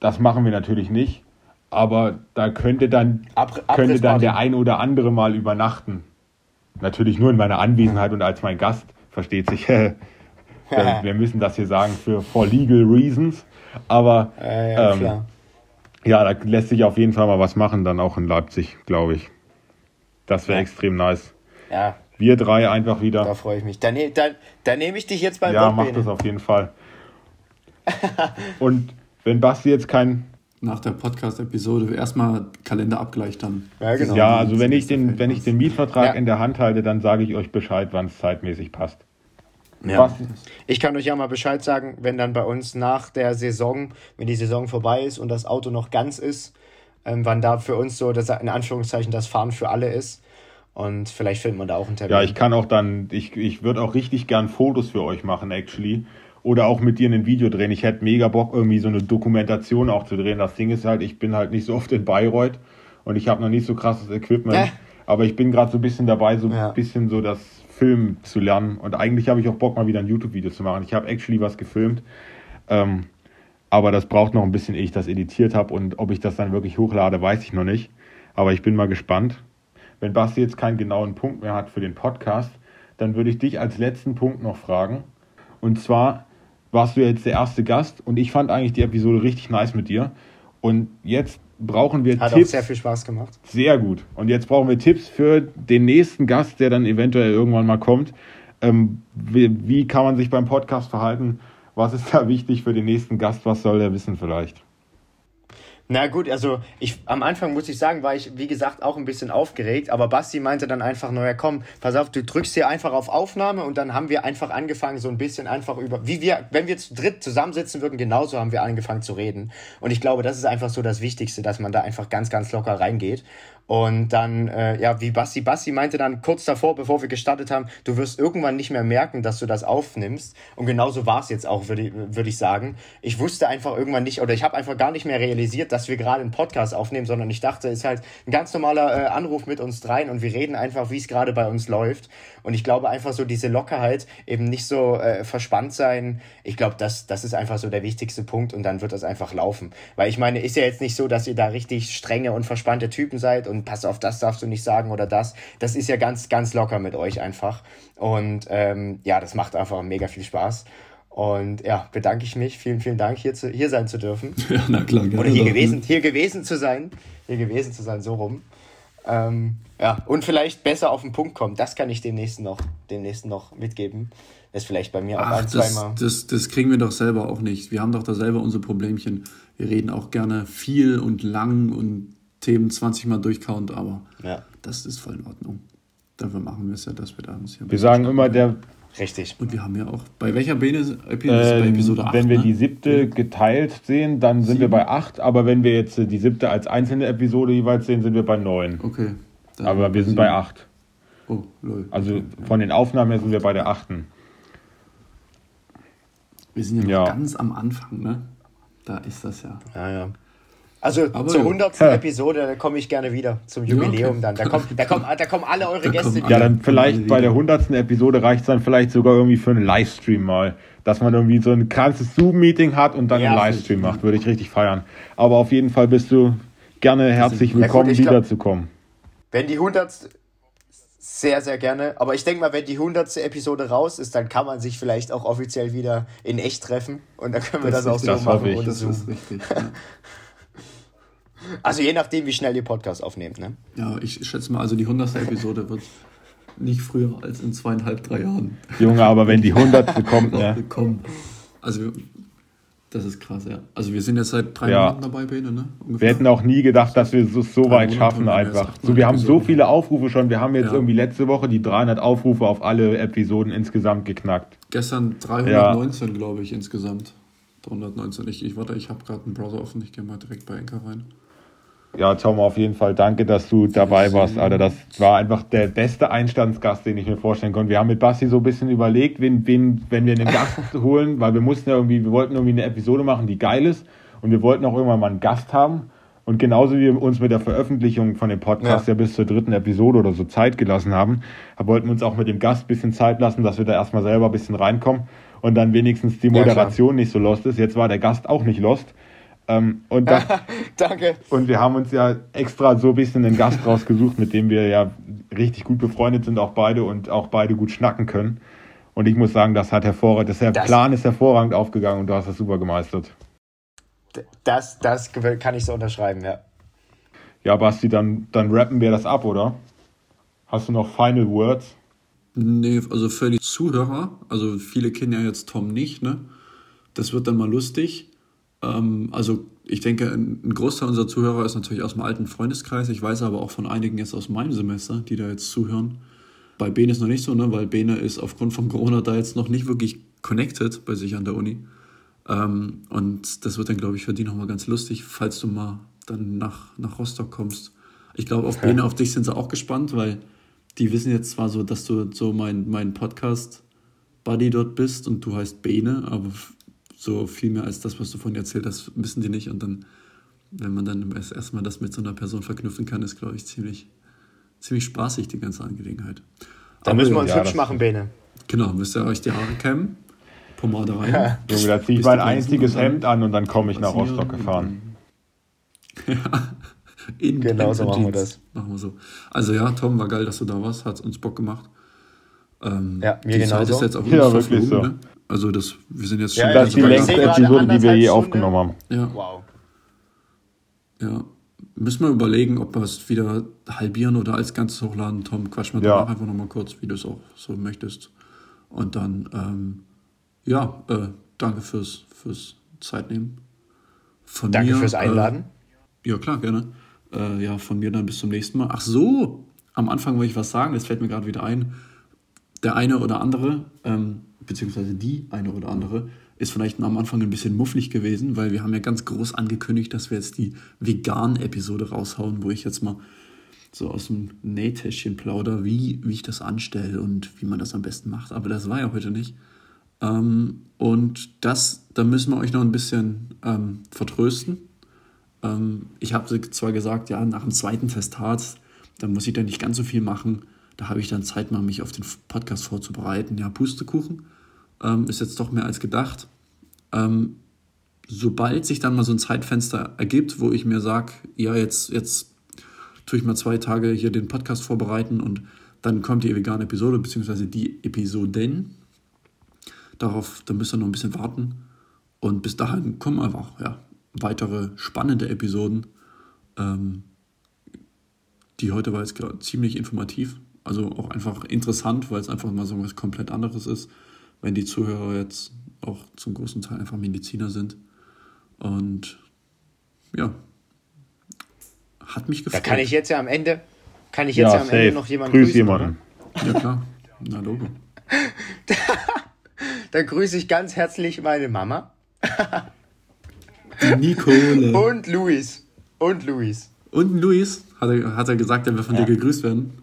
das machen wir natürlich nicht, aber da könnte dann, Ab könnte dann der ein oder andere mal übernachten. Natürlich nur in meiner Anwesenheit und als mein Gast, versteht sich. wir, müssen das hier sagen für for legal reasons. Aber äh, ja, ähm, ja, da lässt sich auf jeden Fall mal was machen, dann auch in Leipzig, glaube ich. Das wäre ja. extrem nice. Ja. Wir drei einfach wieder. Da freue ich mich. Dann, ne, dann, dann nehme ich dich jetzt beim Ja, mach das auf jeden Fall. Und wenn Basti jetzt kein. Nach der Podcast-Episode erstmal Kalenderabgleich dann. Ja, genau. ja also wenn ich den, wenn ich den Mietvertrag ja. in der Hand halte, dann sage ich euch Bescheid, wann es zeitmäßig passt. Ja. Ich kann euch ja mal Bescheid sagen, wenn dann bei uns nach der Saison, wenn die Saison vorbei ist und das Auto noch ganz ist, ähm, wann da für uns so das in Anführungszeichen das Fahren für alle ist. Und vielleicht findet man da auch einen Termin. Ja, ich kann auch dann, ich, ich würde auch richtig gern Fotos für euch machen, actually. Oder auch mit dir ein Video drehen. Ich hätte mega Bock, irgendwie so eine Dokumentation auch zu drehen. Das Ding ist halt, ich bin halt nicht so oft in Bayreuth und ich habe noch nicht so krasses Equipment. Äh. Aber ich bin gerade so ein bisschen dabei, so ein ja. bisschen so das Film zu lernen. Und eigentlich habe ich auch Bock, mal wieder ein YouTube-Video zu machen. Ich habe actually was gefilmt. Ähm, aber das braucht noch ein bisschen, ehe ich das editiert habe. Und ob ich das dann wirklich hochlade, weiß ich noch nicht. Aber ich bin mal gespannt wenn Basti jetzt keinen genauen Punkt mehr hat für den Podcast, dann würde ich dich als letzten Punkt noch fragen. Und zwar warst du jetzt der erste Gast und ich fand eigentlich die Episode richtig nice mit dir. Und jetzt brauchen wir Hat Tipps. Hat auch sehr viel Spaß gemacht. Sehr gut. Und jetzt brauchen wir Tipps für den nächsten Gast, der dann eventuell irgendwann mal kommt. Ähm, wie, wie kann man sich beim Podcast verhalten? Was ist da wichtig für den nächsten Gast? Was soll der wissen vielleicht? Na gut, also ich am Anfang muss ich sagen, war ich wie gesagt auch ein bisschen aufgeregt, aber Basti meinte dann einfach, naja komm, pass auf, du drückst hier einfach auf Aufnahme und dann haben wir einfach angefangen, so ein bisschen einfach über, wie wir, wenn wir zu dritt zusammensitzen würden, genauso haben wir angefangen zu reden. Und ich glaube, das ist einfach so das Wichtigste, dass man da einfach ganz, ganz locker reingeht. Und dann, äh, ja, wie Basti, Basti meinte dann kurz davor, bevor wir gestartet haben, du wirst irgendwann nicht mehr merken, dass du das aufnimmst. Und genauso war es jetzt auch, würde ich, würd ich sagen. Ich wusste einfach irgendwann nicht, oder ich habe einfach gar nicht mehr realisiert, dass wir gerade einen Podcast aufnehmen, sondern ich dachte, es ist halt ein ganz normaler äh, Anruf mit uns dreien und wir reden einfach, wie es gerade bei uns läuft. Und ich glaube einfach so diese Lockerheit, eben nicht so äh, verspannt sein, ich glaube, das, das ist einfach so der wichtigste Punkt und dann wird das einfach laufen. Weil ich meine, ist ja jetzt nicht so, dass ihr da richtig strenge und verspannte Typen seid und pass auf, das darfst du nicht sagen oder das. Das ist ja ganz, ganz locker mit euch einfach. Und ähm, ja, das macht einfach mega viel Spaß. Und ja, bedanke ich mich. Vielen, vielen Dank, hier, zu, hier sein zu dürfen. Ja, na klar, gerne. Oder hier gewesen, hier gewesen zu sein. Hier gewesen zu sein, so rum. Ähm, ja, und vielleicht besser auf den Punkt kommen. Das kann ich demnächst noch, demnächst noch mitgeben. Das ist vielleicht bei mir auch Ach, ein, das, zweimal. Das, das kriegen wir doch selber auch nicht. Wir haben doch da selber unsere Problemchen. Wir reden auch gerne viel und lang und Themen 20 Mal durchkauen, aber ja. das ist voll in Ordnung. Dafür machen wir es ja, dass wir da uns hier. Wir sagen immer, der, Richtig. Und wir haben ja auch, bei welcher Bene, Episode, ähm, bei Episode 8? Wenn wir ne? die siebte geteilt sehen, dann sind Sieben. wir bei 8, aber wenn wir jetzt die siebte als einzelne Episode jeweils sehen, sind wir bei 9. Okay. Aber wir sind sieben. bei 8. Oh, lol. Also von den Aufnahmen her sind wir bei der 8. Wir sind ja noch ja. ganz am Anfang, ne? Da ist das ja. Ja, ja. Also Aber zur 100. Ja. Episode, da komme ich gerne wieder zum Jubiläum ja, okay. dann. Da, kommt, da, kommen, da kommen alle eure da Gäste wieder. Ja, dann vielleicht bei der 100. Episode reicht es dann vielleicht sogar irgendwie für einen Livestream mal. Dass man irgendwie so ein krasses Zoom-Meeting hat und dann ja, einen Livestream macht. Würde ich richtig feiern. Aber auf jeden Fall bist du gerne herzlich willkommen, ja, wiederzukommen. Wenn die 100. Sehr, sehr gerne. Aber ich denke mal, wenn die 100. Episode raus ist, dann kann man sich vielleicht auch offiziell wieder in echt treffen. Und dann können wir das, das auch so das machen. Ich. Das ist richtig. Also je nachdem, wie schnell ihr Podcast aufnehmt, ne? Ja, ich schätze mal, also die 100. Episode wird nicht früher als in zweieinhalb, drei Jahren. Junge, aber wenn die 100. kommt, ne? Kommen. Also das ist krass, ja. Also wir sind jetzt seit drei ja. Monaten dabei, Bene, ne? Ungefähr. Wir hätten auch nie gedacht, dass wir es so, so weit schaffen einfach. So, wir haben so viele Aufrufe schon. Wir haben jetzt ja. irgendwie letzte Woche die 300 Aufrufe auf alle Episoden insgesamt geknackt. Gestern 319, ja. glaube ich, insgesamt. 319. Ich, ich warte, ich habe gerade einen Browser offen. Ich gehe mal direkt bei Enker rein. Ja, Tom, auf jeden Fall danke, dass du dabei warst, Alter. Das war einfach der beste Einstandsgast, den ich mir vorstellen konnte. Wir haben mit Basti so ein bisschen überlegt, wen, wen, wenn wir einen Gast holen, weil wir mussten ja irgendwie, wir wollten irgendwie eine Episode machen, die geil ist. Und wir wollten auch irgendwann mal einen Gast haben. Und genauso wie wir uns mit der Veröffentlichung von dem Podcast ja. ja bis zur dritten Episode oder so Zeit gelassen haben, wollten wir uns auch mit dem Gast ein bisschen Zeit lassen, dass wir da erstmal selber ein bisschen reinkommen und dann wenigstens die Moderation ja, nicht so lost ist. Jetzt war der Gast auch nicht lost. Ähm, und dann, Danke. Und wir haben uns ja extra so ein bisschen einen Gast rausgesucht, mit dem wir ja richtig gut befreundet sind, auch beide und auch beide gut schnacken können. Und ich muss sagen, das hat hervorragend, das, der das, Plan ist hervorragend aufgegangen und du hast das super gemeistert. Das, das kann ich so unterschreiben, ja. Ja, Basti, dann, dann rappen wir das ab, oder? Hast du noch Final Words? Nee, also für die Zuhörer, also viele kennen ja jetzt Tom nicht, ne? Das wird dann mal lustig. Ähm, also ich denke, ein Großteil unserer Zuhörer ist natürlich aus dem alten Freundeskreis. Ich weiß aber auch von einigen jetzt aus meinem Semester, die da jetzt zuhören. Bei Bene ist noch nicht so, ne? weil Bene ist aufgrund von Corona da jetzt noch nicht wirklich connected bei sich an der Uni. Ähm, und das wird dann, glaube ich, für die nochmal ganz lustig, falls du mal dann nach, nach Rostock kommst. Ich glaube, auf okay. Bene, auf dich sind sie auch gespannt, weil die wissen jetzt zwar so, dass du so mein, mein Podcast-Buddy dort bist und du heißt Bene, aber so viel mehr als das, was du vorhin erzählt hast, wissen die nicht. Und dann, wenn man dann erstmal das mit so einer Person verknüpfen kann, ist, glaube ich, ziemlich, ziemlich spaßig, die ganze Angelegenheit. Da müssen wir uns ja, hübsch machen, Bene. Genau, müsst ihr euch die Haare kämmen, Pomade rein. Ja. Junge, da ziehe ich mein einziges Hemd an und dann komme ich nach Rostock gefahren. Ja, in genau so machen wir das. Machen wir so. Also ja, Tom, war geil, dass du da warst, hat uns Bock gemacht. Ähm, ja, mir genau Ist jetzt auch ja, wirklich so. Ne? Also das, wir sind jetzt schon... Ja, das ist die längste Episode, die wir je aufgenommen haben. Ja. Wow. Ja. Müssen wir überlegen, ob wir es wieder halbieren oder als Ganzes hochladen. Tom, quatsch mal ja. danach einfach nochmal kurz, wie du es auch so möchtest. Und dann, ähm, ja, äh, danke fürs, fürs Zeitnehmen. Von danke mir, fürs äh, Einladen. Äh, ja, klar, gerne. Äh, ja, von mir dann bis zum nächsten Mal. Ach so, am Anfang wollte ich was sagen, das fällt mir gerade wieder ein. Der eine oder andere, ähm, beziehungsweise die eine oder andere, ist vielleicht am Anfang ein bisschen mufflig gewesen, weil wir haben ja ganz groß angekündigt, dass wir jetzt die Vegan-Episode raushauen, wo ich jetzt mal so aus dem Nähtäschchen plauder, wie, wie ich das anstelle und wie man das am besten macht. Aber das war ja heute nicht. Ähm, und das, da müssen wir euch noch ein bisschen ähm, vertrösten. Ähm, ich habe zwar gesagt, ja, nach dem zweiten Testat, da muss ich dann nicht ganz so viel machen. Da habe ich dann Zeit, mal mich auf den Podcast vorzubereiten. Ja, Pustekuchen ähm, ist jetzt doch mehr als gedacht. Ähm, sobald sich dann mal so ein Zeitfenster ergibt, wo ich mir sage, ja, jetzt, jetzt tue ich mal zwei Tage hier den Podcast vorbereiten und dann kommt die vegane Episode, beziehungsweise die Episoden. Darauf, da müsst ihr noch ein bisschen warten. Und bis dahin kommen einfach ja, weitere spannende Episoden. Ähm, die heute war jetzt ziemlich informativ. Also auch einfach interessant, weil es einfach mal so was komplett anderes ist wenn die Zuhörer jetzt auch zum großen Teil einfach Mediziner sind. Und ja, hat mich gefreut. Da kann ich jetzt ja am Ende, kann ich jetzt ja, ja am safe. Ende noch jemanden Grüß grüßen, jemanden. Oder? Ja klar, na Logo. Dann grüße ich ganz herzlich meine Mama. Die Nicole. Und Luis. Und Luis. Und Luis? Hat er, hat er gesagt, er will von ja. dir gegrüßt werden?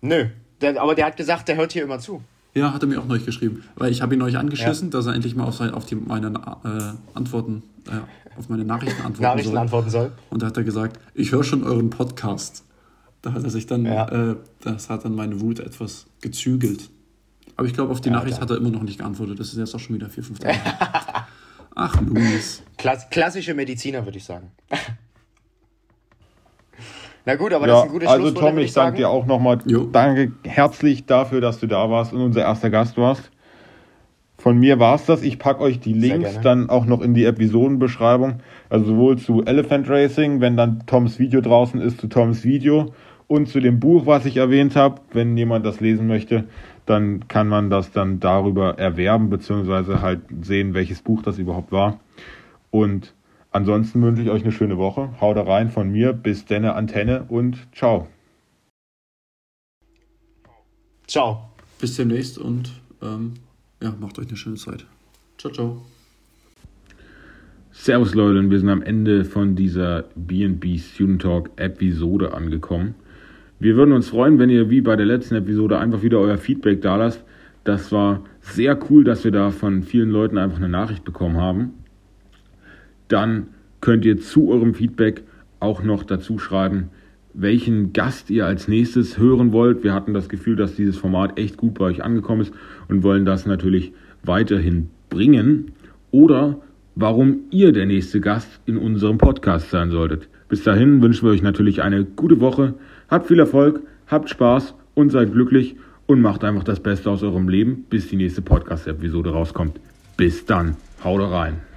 Nö, der, aber der hat gesagt, der hört hier immer zu. Ja, hat er mir auch neu geschrieben. Weil ich habe ihn euch angeschissen, ja. dass er endlich mal auf, sein, auf die, meine äh, Antworten, äh, auf meine Nachrichten antworten Nachrichten soll. antworten soll. Und da hat er gesagt, ich höre schon euren Podcast. Da hat er sich dann, ja. äh, das hat dann meine Wut etwas gezügelt. Aber ich glaube, auf die ja, Nachricht hat er immer noch nicht geantwortet. Das ist jetzt auch schon wieder vier, fünf Tage. Ach, Luis. Klass klassische Mediziner, würde ich sagen. Na gut, aber ja, das ist ein gutes Also Tom, ich, ich danke dir auch nochmal. Danke herzlich dafür, dass du da warst und unser erster Gast warst. Von mir war es das. Ich packe euch die Links dann auch noch in die Episodenbeschreibung. Also sowohl zu Elephant Racing, wenn dann Toms Video draußen ist, zu Toms Video und zu dem Buch, was ich erwähnt habe. Wenn jemand das lesen möchte, dann kann man das dann darüber erwerben, beziehungsweise halt sehen, welches Buch das überhaupt war. Und Ansonsten wünsche ich euch eine schöne Woche. Haut rein von mir. Bis denne Antenne und ciao. Ciao. Bis demnächst und ähm, ja, macht euch eine schöne Zeit. Ciao, ciao. Servus Leute und wir sind am Ende von dieser BNB Student Talk Episode angekommen. Wir würden uns freuen, wenn ihr wie bei der letzten Episode einfach wieder euer Feedback da lasst. Das war sehr cool, dass wir da von vielen Leuten einfach eine Nachricht bekommen haben dann könnt ihr zu eurem Feedback auch noch dazu schreiben, welchen Gast ihr als nächstes hören wollt. Wir hatten das Gefühl, dass dieses Format echt gut bei euch angekommen ist und wollen das natürlich weiterhin bringen. Oder warum ihr der nächste Gast in unserem Podcast sein solltet. Bis dahin wünschen wir euch natürlich eine gute Woche. Habt viel Erfolg, habt Spaß und seid glücklich und macht einfach das Beste aus eurem Leben, bis die nächste Podcast-Episode rauskommt. Bis dann, haut rein.